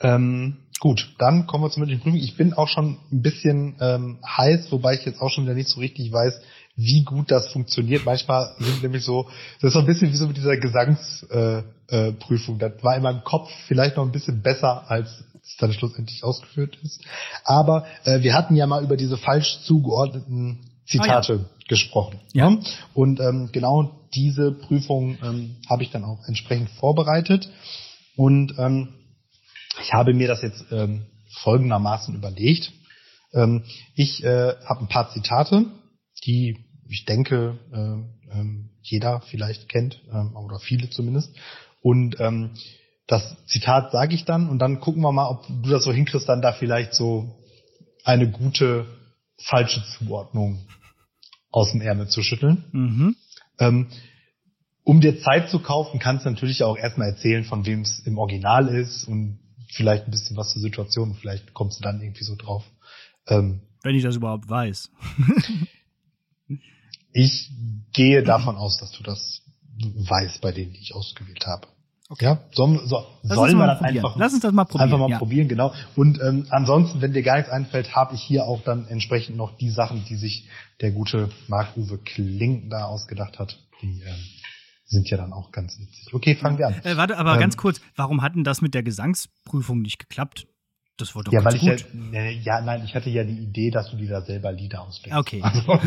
Ähm, gut, dann kommen wir zur mündlichen Prüfung. Ich bin auch schon ein bisschen ähm, heiß, wobei ich jetzt auch schon wieder nicht so richtig weiß, wie gut das funktioniert. Manchmal sind nämlich so, das ist so ein bisschen wie so mit dieser Gesangsprüfung. Äh, äh, Prüfung. das war in meinem Kopf vielleicht noch ein bisschen besser, als es dann schlussendlich ausgeführt ist. Aber äh, wir hatten ja mal über diese falsch zugeordneten Zitate oh ja. gesprochen. Ja. Und ähm, genau diese Prüfung ähm, habe ich dann auch entsprechend vorbereitet. Und ähm, ich habe mir das jetzt ähm, folgendermaßen überlegt. Ähm, ich äh, habe ein paar Zitate, die ich denke äh, äh, jeder vielleicht kennt äh, oder viele zumindest. Und ähm, das Zitat sage ich dann und dann gucken wir mal, ob du das so hinkriegst, dann da vielleicht so eine gute falsche Zuordnung aus dem Ärmel zu schütteln. Mhm. Ähm, um dir Zeit zu kaufen, kannst du natürlich auch erstmal erzählen, von wem es im Original ist und vielleicht ein bisschen was zur Situation. Vielleicht kommst du dann irgendwie so drauf. Ähm, Wenn ich das überhaupt weiß. ich gehe davon aus, dass du das weißt bei denen, die ich ausgewählt habe. Okay. Ja, sollen, so, sollen wir das einfach, Lass uns das mal probieren. Einfach mal ja. probieren, genau. Und ähm, ansonsten, wenn dir gar nichts einfällt, habe ich hier auch dann entsprechend noch die Sachen, die sich der gute Marc-Uwe Kling da ausgedacht hat. Die ähm, sind ja dann auch ganz witzig. Okay, fangen wir an. Äh, warte, aber ähm, ganz kurz, warum hat denn das mit der Gesangsprüfung nicht geklappt? Das war doch ja, weil ich gut. Ja, ja, nein, ich hatte ja die Idee, dass du dir da selber Lieder ausdenkst. Okay. Also,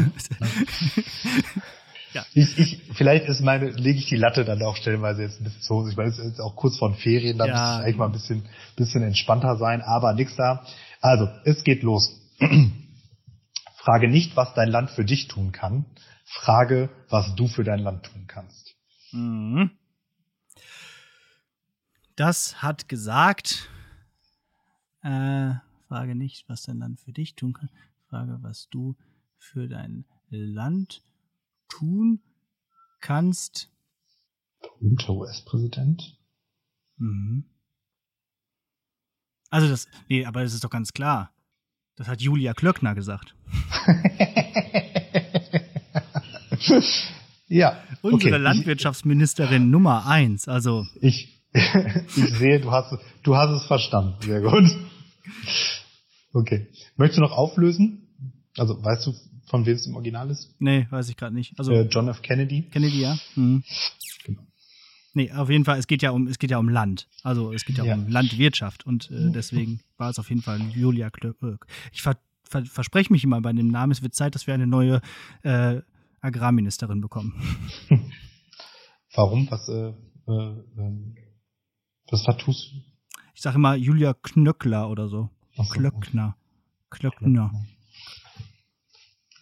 Ja. Ich, ich, vielleicht ist meine, lege ich die Latte dann auch stellenweise jetzt ein bisschen zu hoch. Ich meine, es ist jetzt auch kurz vor den Ferien, da ja. muss ich eigentlich mal ein bisschen, bisschen entspannter sein, aber nix da. Also, es geht los. Frage nicht, was dein Land für dich tun kann. Frage, was du für dein Land tun kannst. Mhm. Das hat gesagt, äh, frage nicht, was dein Land für dich tun kann. Frage, was du für dein Land tun kannst. Berühmter US-Präsident? Mhm. Also das, nee, aber das ist doch ganz klar. Das hat Julia Klöckner gesagt. ja. Unsere okay. Landwirtschaftsministerin ich, Nummer eins. Also. Ich, ich sehe, du hast, du hast es verstanden. Sehr gut. Okay. Möchtest du noch auflösen? Also, weißt du, von wem es im Original ist? Nee, weiß ich gerade nicht. Also äh, John F. Kennedy. Kennedy, ja. Mhm. Genau. Nee, auf jeden Fall, es geht ja um, es geht ja um Land. Also es geht ja, ja. um Landwirtschaft und äh, deswegen war es auf jeden Fall Julia Klöck. Ich ver, ver, verspreche mich immer bei dem Namen, es wird Zeit, dass wir eine neue äh, Agrarministerin bekommen. Warum? Was, äh, äh, ähm, was tust du? Ich sage immer Julia Knöckler oder so. so Klöckner. Klöckner. Klöckner.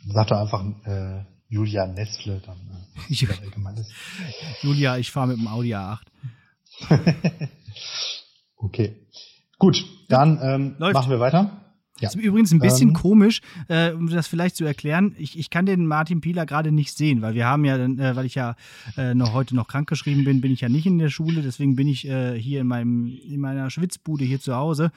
Sag doch einfach äh, Julia Nestle, dann äh. Julia, ich fahre mit dem Audi A8. okay. Gut, dann ähm, machen wir weiter. Ja. Ist übrigens ein bisschen ähm, komisch, äh, um das vielleicht zu erklären. Ich, ich kann den Martin Pieler gerade nicht sehen, weil wir haben ja, äh, weil ich ja äh, noch heute noch krankgeschrieben bin, bin ich ja nicht in der Schule. Deswegen bin ich äh, hier in meinem in meiner Schwitzbude hier zu Hause.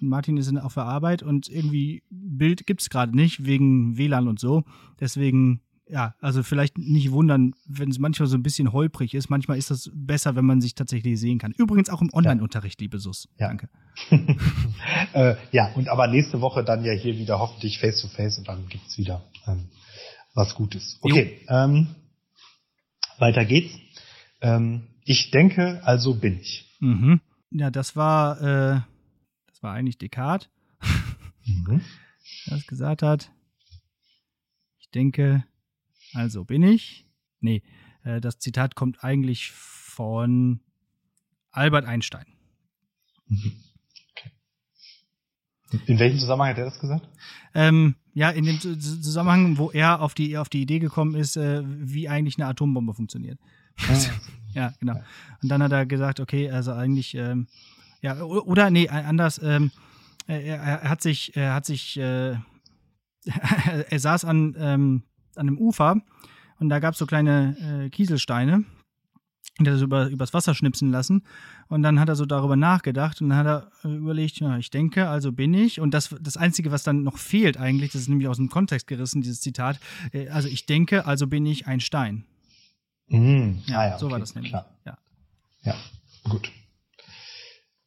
Martin ist auf der Arbeit und irgendwie Bild gibt's gerade nicht wegen WLAN und so. Deswegen ja, also vielleicht nicht wundern, wenn es manchmal so ein bisschen holprig ist. Manchmal ist das besser, wenn man sich tatsächlich sehen kann. Übrigens auch im Online-Unterricht, liebe Sus. Ja. Danke. äh, ja, und aber nächste Woche dann ja hier wieder hoffentlich face to face und dann gibt's wieder ähm, was Gutes. Okay, ähm, weiter geht's. Ähm, ich denke, also bin ich. Mhm. Ja, das war, äh, das war eigentlich Descartes, mhm. der das gesagt hat. Ich denke, also bin ich. Nee, äh, das Zitat kommt eigentlich von Albert Einstein. Mhm. Okay. In welchem Zusammenhang hat er das gesagt? Ähm, ja, in dem Zusammenhang, wo er auf die, auf die Idee gekommen ist, äh, wie eigentlich eine Atombombe funktioniert. Ah, ja, genau. Und dann hat er gesagt, okay, also eigentlich, ähm, ja, oder nee, anders, ähm, er, er, hat sich, er hat sich, äh, er saß an, ähm, an einem Ufer und da gab es so kleine äh, Kieselsteine. Und er hat das über, übers Wasser schnipsen lassen. Und dann hat er so darüber nachgedacht und dann hat er äh, überlegt, ja, ich denke, also bin ich. Und das, das Einzige, was dann noch fehlt eigentlich, das ist nämlich aus dem Kontext gerissen, dieses Zitat, äh, also ich denke, also bin ich ein Stein. Mhm. Ja, ah, ja, so okay, war das nämlich. Klar. Ja. ja, gut.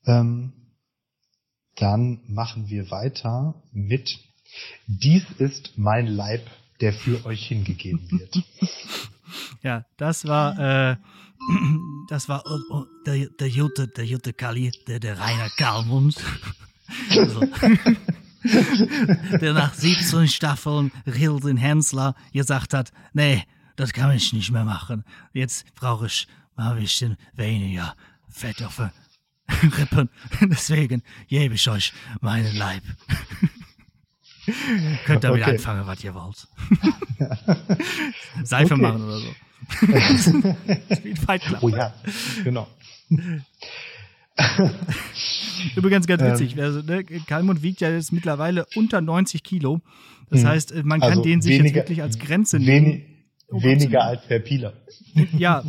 Ähm, dann machen wir weiter mit Dies ist mein Leib der für euch hingegeben wird. ja, das war, äh, das war oh, oh, der, der Jute, der Jute Kalli, der, der Rainer Kalmund. Also, der nach 17 Staffeln Hilden Hensler gesagt hat, nee, das kann ich nicht mehr machen. Jetzt brauche ich mal ein bisschen weniger Fett auf Rippen. Deswegen gebe ich euch meinen Leib. Könnt damit okay. anfangen, was ihr wollt. Seife okay. machen oder so. Wie Fight Club. Oh ja, genau. Übrigens ganz witzig. Ähm, also, ne, Kalmund wiegt ja jetzt mittlerweile unter 90 Kilo. Das mhm. heißt, man kann also den sich weniger, jetzt wirklich als Grenze nehmen. Um weniger als Herr Pieler. Ja.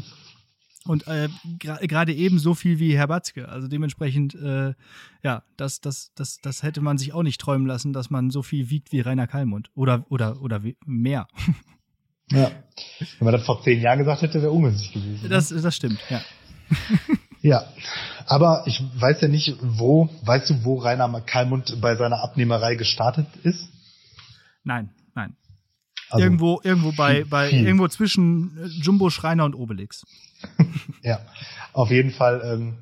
Und äh, gerade gra eben so viel wie Herr Batzke. Also dementsprechend, äh, ja, das, das, das, das hätte man sich auch nicht träumen lassen, dass man so viel wiegt wie Rainer Kalmund. Oder, oder, oder mehr. Ja. Wenn man das vor zehn Jahren gesagt hätte, wäre ungünstig gewesen. Ne? Das, das stimmt, ja. Ja, aber ich weiß ja nicht, wo, weißt du, wo Rainer Kalmund bei seiner Abnehmerei gestartet ist? Nein, nein. Also irgendwo, irgendwo bei, bei, viel. irgendwo zwischen äh, Jumbo Schreiner und Obelix. ja, auf jeden Fall, ähm,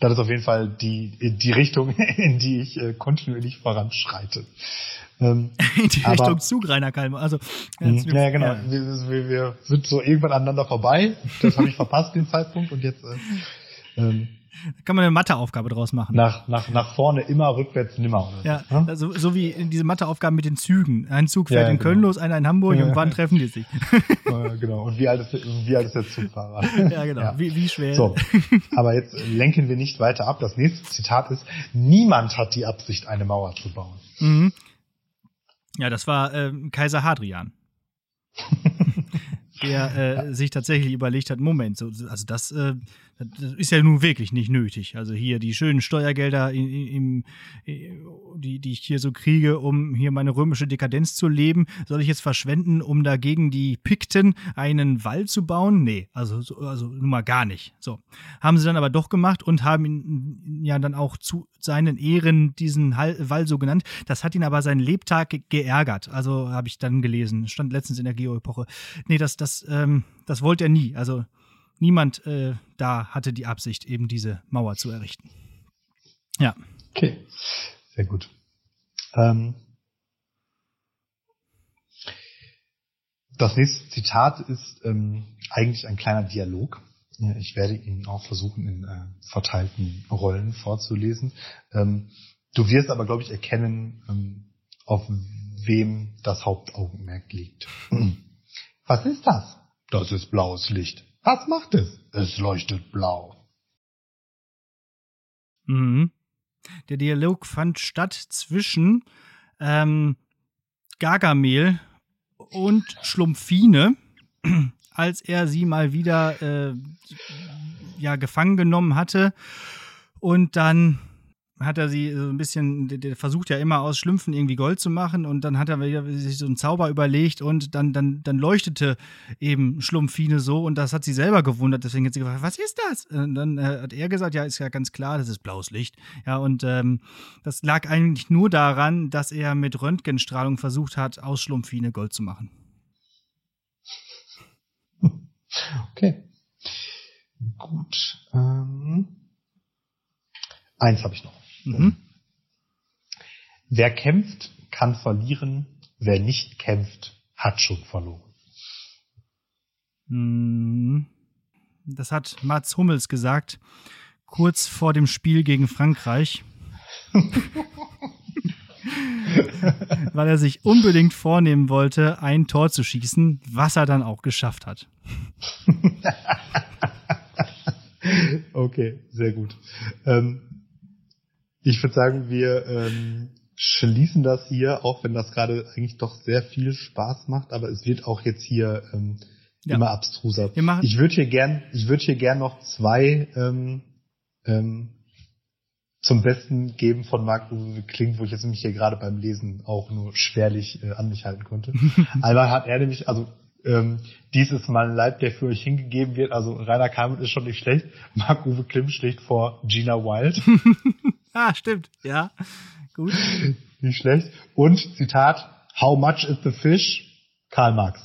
das ist auf jeden Fall die, die Richtung, in die ich äh, kontinuierlich voranschreite. Ähm, in die aber, Richtung Zug, Rainer Kalmer. Also, mh, ja, genau. Ja. Wir, wir, wir, sind so irgendwann aneinander vorbei. Das habe ich verpasst, den Zeitpunkt. Und jetzt äh, ähm, kann man eine Matheaufgabe draus machen. Nach, nach, nach vorne immer, rückwärts nimmer. Ja, so, also, so wie diese Matheaufgaben mit den Zügen. Ein Zug fährt ja, in genau. Köln los, einer in Hamburg ja. und wann treffen die sich? genau. Und wie alt ist, wie alt ist der Zugfahrer? Ja, genau. Ja. Wie, wie schwer. So. Aber jetzt lenken wir nicht weiter ab. Das nächste Zitat ist, niemand hat die Absicht, eine Mauer zu bauen. Mhm. Ja, das war äh, Kaiser Hadrian. der äh, sich tatsächlich überlegt hat, Moment, so, also das, äh, das ist ja nun wirklich nicht nötig. Also hier die schönen Steuergelder, in, in, in, die, die ich hier so kriege, um hier meine römische Dekadenz zu leben, soll ich jetzt verschwenden, um dagegen die Pikten einen Wall zu bauen? Nee, also, also nun mal gar nicht. So. Haben sie dann aber doch gemacht und haben ihn ja dann auch zu seinen Ehren diesen Wall so genannt. Das hat ihn aber seinen Lebtag geärgert. Also habe ich dann gelesen. Stand letztens in der Geo-Epoche. Nee, das, das, ähm, das wollte er nie. Also niemand äh, da hatte die Absicht, eben diese Mauer zu errichten. Ja. Okay, sehr gut. Ähm, das nächste Zitat ist ähm, eigentlich ein kleiner Dialog. Ich werde ihn auch versuchen, in äh, verteilten Rollen vorzulesen. Ähm, du wirst aber, glaube ich, erkennen, ähm, auf wem das Hauptaugenmerk liegt. Was ist das? Das ist blaues Licht. Was macht es? Es leuchtet blau. Mhm. Der Dialog fand statt zwischen ähm, Gargamel und Schlumpfine, als er sie mal wieder äh, ja, gefangen genommen hatte und dann hat er sie so ein bisschen, der versucht ja immer aus Schlümpfen irgendwie Gold zu machen und dann hat er sich so einen Zauber überlegt und dann, dann, dann leuchtete eben Schlumpfine so und das hat sie selber gewundert, deswegen hat sie gefragt, was ist das? Und dann äh, hat er gesagt, ja, ist ja ganz klar, das ist blaues Licht. Ja, und ähm, das lag eigentlich nur daran, dass er mit Röntgenstrahlung versucht hat, aus Schlumpfine Gold zu machen. Okay. Gut. Ähm, eins habe ich noch. Mhm. Wer kämpft, kann verlieren. Wer nicht kämpft, hat schon verloren. Mhm. Das hat Mats Hummels gesagt, kurz vor dem Spiel gegen Frankreich. weil er sich unbedingt vornehmen wollte, ein Tor zu schießen, was er dann auch geschafft hat. okay, sehr gut. Ähm, ich würde sagen, wir ähm, schließen das hier, auch wenn das gerade eigentlich doch sehr viel Spaß macht, aber es wird auch jetzt hier ähm, ja. immer abstruser. Ich würde hier gern, ich würde hier gern noch zwei ähm, ähm, zum Besten geben von Marc Uwe Kling, wo ich jetzt nämlich hier gerade beim Lesen auch nur schwerlich äh, an mich halten konnte. Einmal hat er nämlich, also ähm, dies ist mal ein Leib, der für euch hingegeben wird. Also Rainer Kalmund ist schon nicht schlecht. Marc Uwe Klim schlägt vor Gina Wild. ah, stimmt. Ja, gut. Nicht schlecht. Und Zitat: How much is the fish? Karl Marx.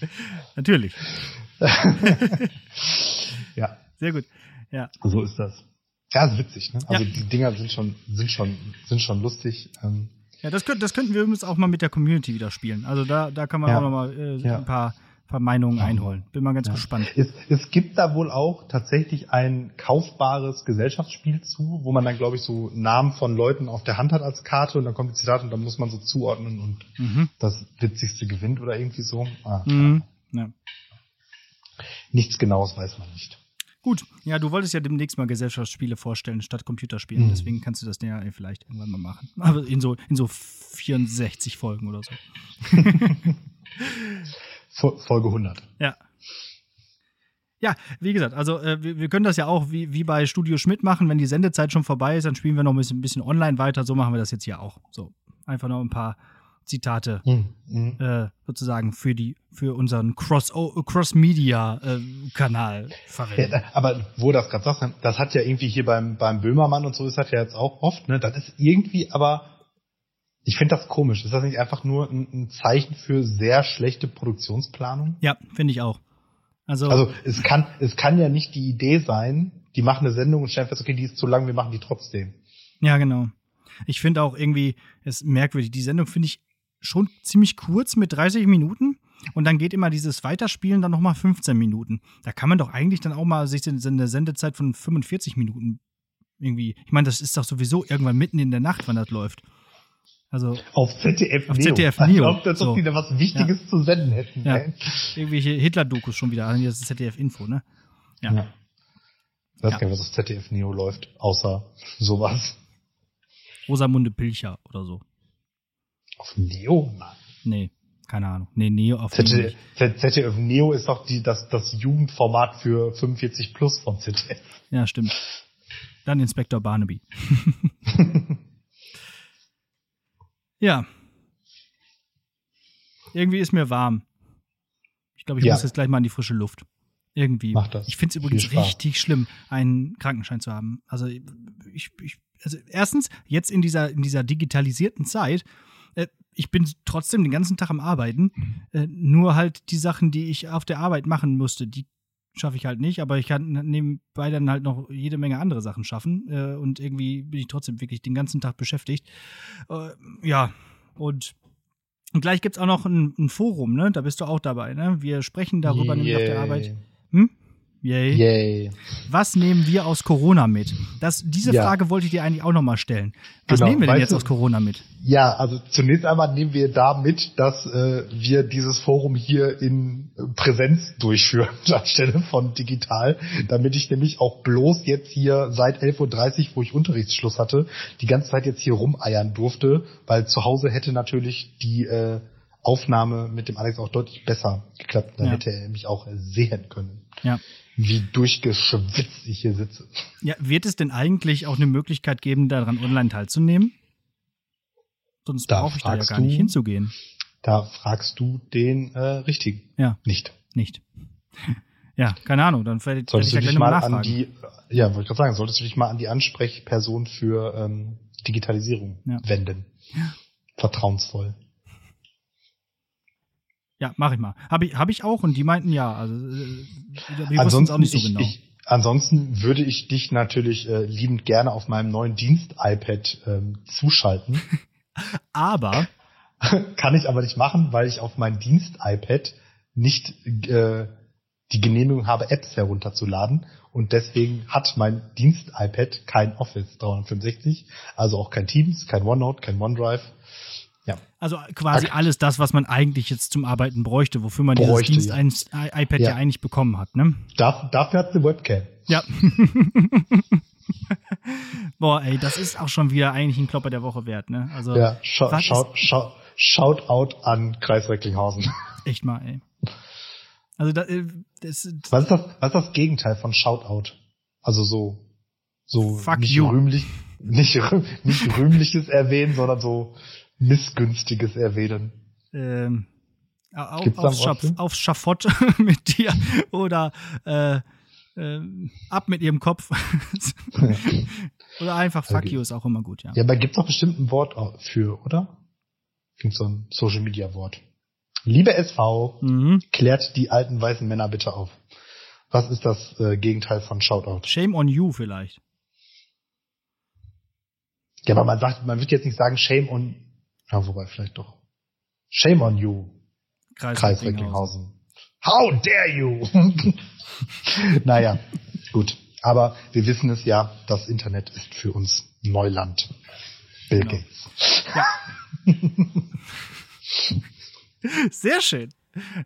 Natürlich. ja. Sehr gut. Ja. So ist das. Ja, ist witzig, ne? Also ja. die Dinger sind schon, sind schon, sind schon lustig. Ähm. Ja, das, könnt, das könnten wir übrigens auch mal mit der Community wieder spielen. Also da, da kann man ja. auch noch mal äh, ja. ein paar, paar Meinungen einholen. Bin mal ganz gespannt. Es, es gibt da wohl auch tatsächlich ein kaufbares Gesellschaftsspiel zu, wo man dann, glaube ich, so Namen von Leuten auf der Hand hat als Karte und dann kommt die Zitate und dann muss man so zuordnen und mhm. das Witzigste gewinnt oder irgendwie so. Ah, mhm. ja. Nichts Genaues weiß man nicht. Gut, ja, du wolltest ja demnächst mal Gesellschaftsspiele vorstellen statt Computerspielen, mhm. deswegen kannst du das ja vielleicht irgendwann mal machen. Aber in so, in so 64 Folgen oder so. Folge 100. Ja. Ja, wie gesagt, also äh, wir, wir, können das ja auch wie, wie bei Studio Schmidt machen, wenn die Sendezeit schon vorbei ist, dann spielen wir noch ein bisschen, ein bisschen online weiter, so machen wir das jetzt hier auch. So, einfach noch ein paar Zitate mhm. äh, sozusagen für die für unseren Cross Cross Media äh, Kanal verwenden. Ja, aber wo das gerade sagst, das hat ja irgendwie hier beim beim Böhmermann und so ist das ja jetzt auch oft, ne? Das ist irgendwie aber ich finde das komisch. Ist das nicht einfach nur ein, ein Zeichen für sehr schlechte Produktionsplanung? Ja, finde ich auch. Also, also es kann es kann ja nicht die Idee sein, die machen eine Sendung und stellen fest, okay, die ist zu lang, wir machen die trotzdem. Ja, genau. Ich finde auch irgendwie, es ist merkwürdig. Die Sendung finde ich schon ziemlich kurz mit 30 Minuten. Und dann geht immer dieses Weiterspielen dann nochmal 15 Minuten. Da kann man doch eigentlich dann auch mal sich eine Sendezeit von 45 Minuten irgendwie. Ich meine, das ist doch sowieso irgendwann mitten in der Nacht, wenn das läuft. Also auf ZDF auf Neo. ZDF Neo. Als ob, als ob so. die da was Wichtiges ja. zu senden hätten. Ja. Irgendwelche Hitler-Dokus schon wieder. Also das ist ZDF Info, ne? Ja. ja. Ich weiß ja. gar nicht, was auf ZDF Neo läuft, außer sowas. Rosamunde Pilcher oder so. Auf Neo? Nein. Nee, keine Ahnung. Nee, Neo auf ZDF, ZDF Neo ist doch die, das, das Jugendformat für 45 plus von ZDF. Ja, stimmt. Dann Inspektor Barnaby. ja. Irgendwie ist mir warm. Ich glaube, ich ja. muss jetzt gleich mal in die frische Luft. Irgendwie. Mach das. Ich finde es übrigens richtig schlimm, einen Krankenschein zu haben. Also ich, ich, also erstens, jetzt in dieser, in dieser digitalisierten Zeit, äh, ich bin trotzdem den ganzen Tag am Arbeiten. Äh, nur halt die Sachen, die ich auf der Arbeit machen musste, die schaffe ich halt nicht, aber ich kann nebenbei dann halt noch jede Menge andere Sachen schaffen. Äh, und irgendwie bin ich trotzdem wirklich den ganzen Tag beschäftigt. Äh, ja, und und gleich gibt es auch noch ein, ein, Forum, ne? Da bist du auch dabei, ne? Wir sprechen darüber yeah. nämlich auf der Arbeit. Hm? Yay. Yay. Was nehmen wir aus Corona mit? Das, diese ja. Frage wollte ich dir eigentlich auch nochmal stellen. Was genau. nehmen wir denn jetzt du, aus Corona mit? Ja, also zunächst einmal nehmen wir da mit, dass äh, wir dieses Forum hier in Präsenz durchführen, anstelle von digital, damit ich nämlich auch bloß jetzt hier seit 11.30 Uhr, wo ich Unterrichtsschluss hatte, die ganze Zeit jetzt hier rumeiern durfte, weil zu Hause hätte natürlich die äh, Aufnahme mit dem Alex auch deutlich besser geklappt. Dann ja. hätte er mich auch sehen können. Ja wie durchgeschwitzt ich hier sitze. Ja, wird es denn eigentlich auch eine Möglichkeit geben, daran online teilzunehmen? Sonst brauche ich da ja gar du, nicht hinzugehen. Da fragst du den äh, richtigen. Ja. Nicht. Nicht. Ja, keine Ahnung, dann werde ich ja gleich mal nachfragen. An die, ja, wollte ich gerade sagen, solltest du dich mal an die Ansprechperson für ähm, Digitalisierung ja. wenden. Ja. Vertrauensvoll. Ja, mach ich mal. Habe ich, hab ich auch und die meinten ja. Also, äh, wir wussten es auch nicht so genau. Ich, ansonsten würde ich dich natürlich äh, liebend gerne auf meinem neuen Dienst-iPad ähm, zuschalten. aber. Kann ich aber nicht machen, weil ich auf mein Dienst-iPad nicht äh, die Genehmigung habe, Apps herunterzuladen. Und deswegen hat mein Dienst-iPad kein Office 365, also auch kein Teams, kein OneNote, kein OneDrive ja. Also quasi okay. alles das, was man eigentlich jetzt zum Arbeiten bräuchte, wofür man bräuchte, dieses Dienst ja. iPad ja. ja. eigentlich bekommen hat, ne? Darf, dafür hat eine Webcam. Ja. Boah, ey, das ist auch schon wieder eigentlich ein Klopper der Woche wert, ne? Also, ja, schau, schau, schau, shout out an Kreis Recklinghausen. Echt mal, ey. Also äh, das, was ist das, was ist das Gegenteil von Shoutout? Also so, so Fuck nicht you. rühmlich, nicht, nicht rühmliches erwähnen, sondern so Missgünstiges erwähnen. Ähm, auf, aufs, Schaf, aufs Schafott mit dir oder äh, äh, ab mit ihrem Kopf. oder einfach fuck okay. you ist auch immer gut, ja. Ja, aber gibt's doch bestimmt ein Wort für, oder? Gibt so ein Social Media Wort. Liebe SV, mhm. klärt die alten weißen Männer bitte auf. Was ist das äh, Gegenteil von Shoutout? Shame on you vielleicht. Ja, aber man sagt, man wird jetzt nicht sagen Shame on, ja, wobei vielleicht doch. Shame on you. Kreis, Kreis Recklinghausen. How dare you? naja, gut. Aber wir wissen es ja, das Internet ist für uns Neuland. Bill genau. Gates. Ja. Sehr schön.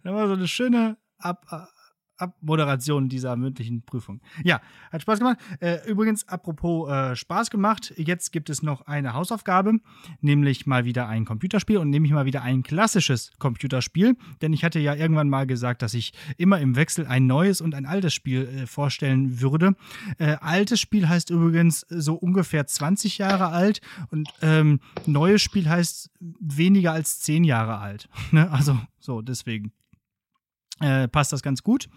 Da war so eine schöne Ab Abmoderation dieser mündlichen Prüfung. Ja, hat Spaß gemacht. Äh, übrigens, apropos äh, Spaß gemacht, jetzt gibt es noch eine Hausaufgabe, nämlich mal wieder ein Computerspiel und nämlich mal wieder ein klassisches Computerspiel. Denn ich hatte ja irgendwann mal gesagt, dass ich immer im Wechsel ein neues und ein altes Spiel äh, vorstellen würde. Äh, altes Spiel heißt übrigens so ungefähr 20 Jahre alt und ähm, neues Spiel heißt weniger als 10 Jahre alt. Ne? Also so, deswegen äh, passt das ganz gut.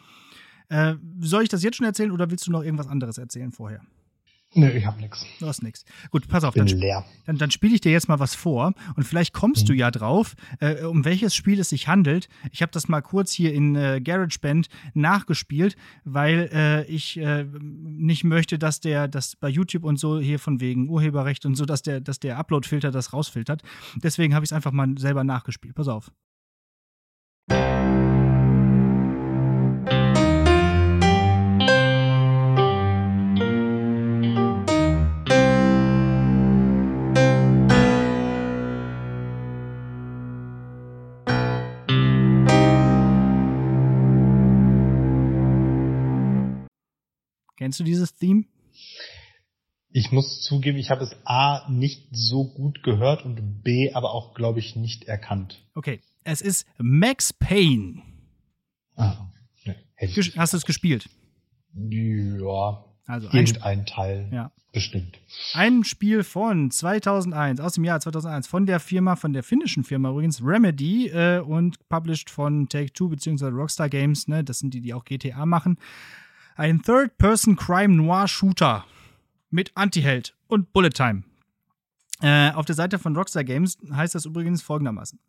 Äh, soll ich das jetzt schon erzählen oder willst du noch irgendwas anderes erzählen vorher? Nö, ich hab nix. Du hast nix. Gut, pass auf. Bin dann, leer. Dann, dann spiele ich dir jetzt mal was vor und vielleicht kommst mhm. du ja drauf, äh, um welches Spiel es sich handelt. Ich habe das mal kurz hier in äh, GarageBand nachgespielt, weil äh, ich äh, nicht möchte, dass der, dass bei YouTube und so hier von wegen Urheberrecht und so, dass der, dass der Upload-Filter das rausfiltert. Deswegen habe ich es einfach mal selber nachgespielt. Pass auf. Kennst du dieses Theme? Ich muss zugeben, ich habe es A nicht so gut gehört und B aber auch, glaube ich, nicht erkannt. Okay, es ist Max Payne. Ah, ne, Hast du es gespielt? Ja. Also irgendein ein, Teil. Ja. Bestimmt. Ein Spiel von 2001, aus dem Jahr 2001, von der Firma, von der finnischen Firma übrigens, Remedy äh, und published von Take-Two bzw. Rockstar Games, ne, das sind die, die auch GTA machen. Ein Third-Person-Crime-Noir-Shooter mit Anti-Held und Bullet Time. Äh, auf der Seite von Rockstar Games heißt das übrigens folgendermaßen.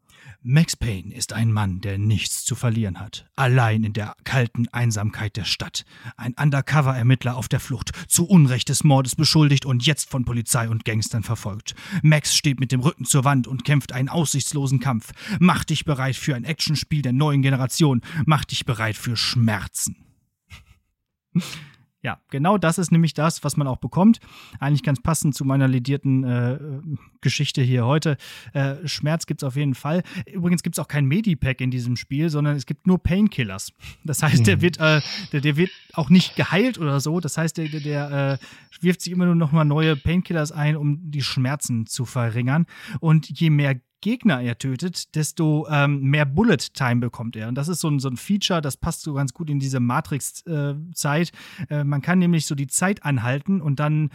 Max Payne ist ein Mann, der nichts zu verlieren hat. Allein in der kalten Einsamkeit der Stadt. Ein Undercover-Ermittler auf der Flucht, zu Unrecht des Mordes beschuldigt und jetzt von Polizei und Gangstern verfolgt. Max steht mit dem Rücken zur Wand und kämpft einen aussichtslosen Kampf. Mach dich bereit für ein Actionspiel der neuen Generation. Mach dich bereit für Schmerzen. Ja, genau das ist nämlich das, was man auch bekommt. Eigentlich ganz passend zu meiner ledierten äh, Geschichte hier heute. Äh, Schmerz gibt es auf jeden Fall. Übrigens gibt es auch kein Medipack in diesem Spiel, sondern es gibt nur Painkillers. Das heißt, mhm. der, wird, äh, der, der, wird auch nicht geheilt oder so. Das heißt, der, der, der äh, wirft sich immer nur noch mal neue Painkillers ein, um die Schmerzen zu verringern. Und je mehr Gegner er tötet, desto ähm, mehr Bullet Time bekommt er. Und das ist so ein, so ein Feature, das passt so ganz gut in diese Matrix-Zeit. Äh, äh, man kann nämlich so die Zeit anhalten und dann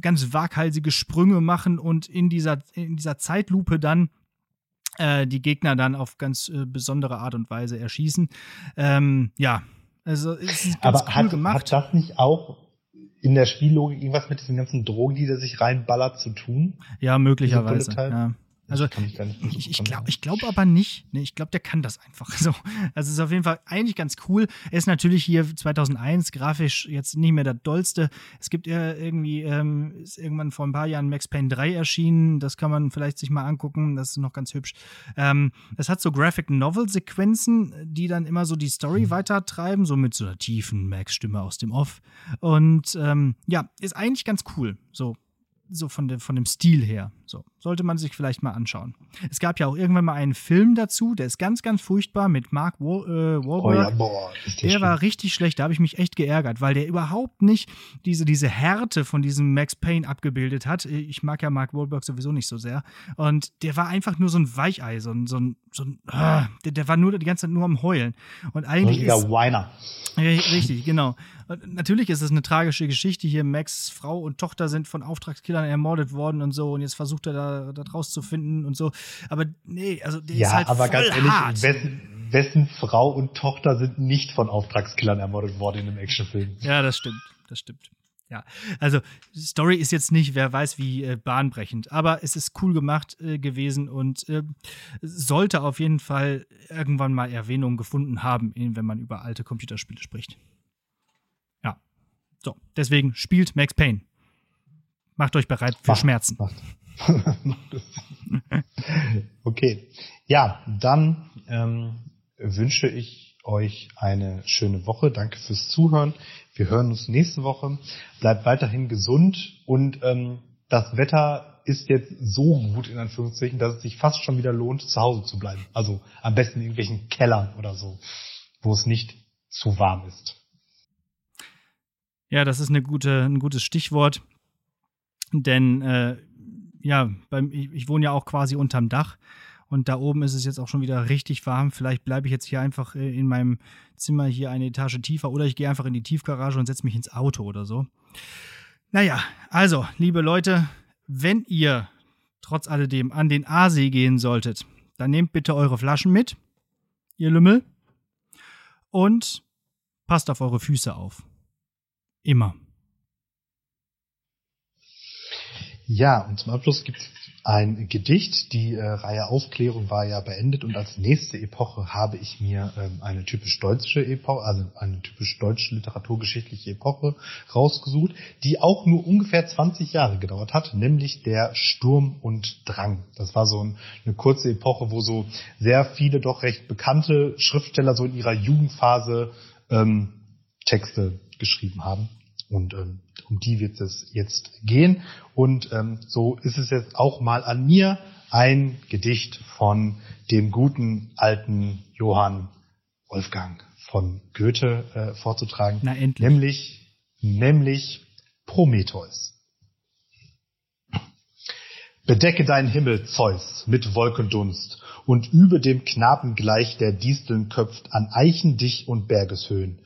ganz waghalsige Sprünge machen und in dieser, in dieser Zeitlupe dann äh, die Gegner dann auf ganz äh, besondere Art und Weise erschießen. Ähm, ja, also es ist ganz Aber cool hat, gemacht. Hat das nicht auch in der Spiellogik irgendwas mit diesen ganzen Drogen, die der sich reinballert, zu tun? Ja, möglicherweise. Ja. Also ich, ich, ich glaube glaub aber nicht. Ne, ich glaube, der kann das einfach so. Also es ist auf jeden Fall eigentlich ganz cool. Er ist natürlich hier 2001 grafisch jetzt nicht mehr der dollste. Es gibt ja irgendwie, ähm, ist irgendwann vor ein paar Jahren Max Payne 3 erschienen. Das kann man vielleicht sich mal angucken. Das ist noch ganz hübsch. Ähm, es hat so Graphic Novel Sequenzen, die dann immer so die Story mhm. weitertreiben, so mit so einer tiefen Max-Stimme aus dem Off. Und ähm, ja, ist eigentlich ganz cool. So, so von, de, von dem Stil her. So, sollte man sich vielleicht mal anschauen. Es gab ja auch irgendwann mal einen Film dazu, der ist ganz, ganz furchtbar mit Mark Wahl, äh, Wahlberg. Oh ja, boah, der schlimm. war richtig schlecht, da habe ich mich echt geärgert, weil der überhaupt nicht diese, diese Härte von diesem Max Payne abgebildet hat. Ich mag ja Mark Wahlberg sowieso nicht so sehr. Und der war einfach nur so ein Weichei, so ein, so ein, so ein ah, der, der, war nur die ganze Zeit nur am Heulen. Und eigentlich Richtiger ist, Whiner. Richtig, genau. Und natürlich ist es eine tragische Geschichte hier. Max Frau und Tochter sind von Auftragskillern ermordet worden und so. Und jetzt versucht er da, da rauszufinden und so. Aber nee, also der ja, ist halt aber voll ganz ehrlich, hart. Wessen, wessen Frau und Tochter sind nicht von Auftragskillern ermordet worden in einem Actionfilm? Ja, das stimmt. Das stimmt. Ja, also Story ist jetzt nicht, wer weiß wie äh, bahnbrechend, aber es ist cool gemacht äh, gewesen und äh, sollte auf jeden Fall irgendwann mal Erwähnung gefunden haben, wenn man über alte Computerspiele spricht. Ja, so, deswegen spielt Max Payne. Macht euch bereit für macht, Schmerzen. Macht. okay, ja, dann ähm, wünsche ich euch eine schöne Woche. Danke fürs Zuhören. Wir hören uns nächste Woche. Bleibt weiterhin gesund und ähm, das Wetter ist jetzt so gut in Anführungszeichen, dass es sich fast schon wieder lohnt, zu Hause zu bleiben. Also am besten in irgendwelchen Kellern oder so, wo es nicht zu warm ist. Ja, das ist eine gute, ein gutes Stichwort. Denn äh, ja, beim, ich, ich wohne ja auch quasi unterm Dach und da oben ist es jetzt auch schon wieder richtig warm. Vielleicht bleibe ich jetzt hier einfach äh, in meinem Zimmer hier eine Etage tiefer oder ich gehe einfach in die Tiefgarage und setze mich ins Auto oder so. Naja, also, liebe Leute, wenn ihr trotz alledem an den Aasee gehen solltet, dann nehmt bitte eure Flaschen mit, ihr Lümmel, und passt auf eure Füße auf. Immer. Ja, und zum Abschluss gibt es ein Gedicht. Die äh, Reihe Aufklärung war ja beendet und als nächste Epoche habe ich mir ähm, eine typisch deutsche Epoche, also eine typisch deutsche literaturgeschichtliche Epoche rausgesucht, die auch nur ungefähr 20 Jahre gedauert hat, nämlich der Sturm und Drang. Das war so ein, eine kurze Epoche, wo so sehr viele doch recht bekannte Schriftsteller so in ihrer Jugendphase ähm, Texte geschrieben haben. Und ähm, um die wird es jetzt gehen. Und ähm, so ist es jetzt auch mal an mir, ein Gedicht von dem guten alten Johann Wolfgang von Goethe äh, vorzutragen. Na endlich. Nämlich, nämlich Prometheus. Bedecke deinen Himmel, Zeus, mit Wolkendunst und übe dem Knaben gleich, der Disteln köpft, an Eichen dich und Bergeshöhen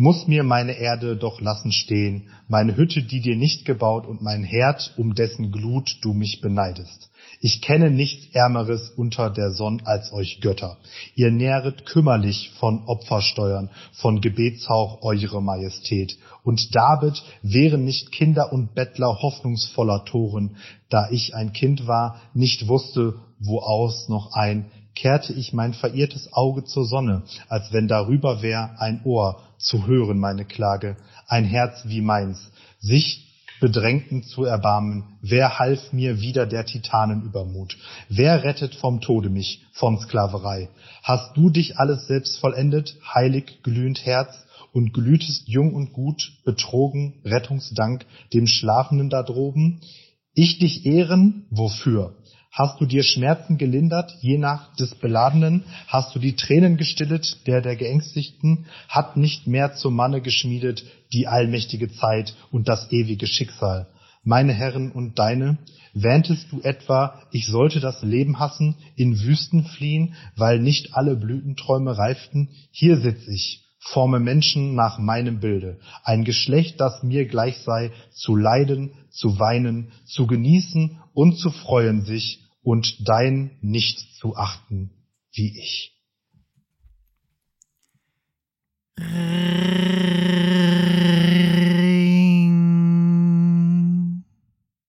muss mir meine Erde doch lassen stehen, meine Hütte, die dir nicht gebaut und mein Herd, um dessen Glut du mich beneidest. Ich kenne nichts Ärmeres unter der Sonn als euch Götter. Ihr nähret kümmerlich von Opfersteuern, von Gebetshauch eure Majestät. Und David wären nicht Kinder und Bettler hoffnungsvoller Toren, da ich ein Kind war, nicht wusste, wo aus noch ein, kehrte ich mein verirrtes Auge zur Sonne, als wenn darüber wär ein Ohr, zu hören meine Klage, ein Herz wie meins, sich Bedrängten zu erbarmen. Wer half mir wieder der Titanen Übermut? Wer rettet vom Tode mich, von Sklaverei? Hast du dich alles selbst vollendet, heilig glühend Herz, und glühtest jung und gut, betrogen, Rettungsdank dem Schlafenden da droben? Ich dich ehren, wofür? Hast du dir Schmerzen gelindert, je nach des Beladenen? Hast du die Tränen gestillet, der der Geängstigten? Hat nicht mehr zum Manne geschmiedet die allmächtige Zeit und das ewige Schicksal? Meine Herren und deine, wähntest du etwa, ich sollte das Leben hassen, in Wüsten fliehen, weil nicht alle Blütenträume reiften? Hier sitz ich, forme Menschen nach meinem Bilde, ein Geschlecht, das mir gleich sei, zu leiden, zu weinen, zu genießen und zu freuen sich und dein nicht zu achten wie ich.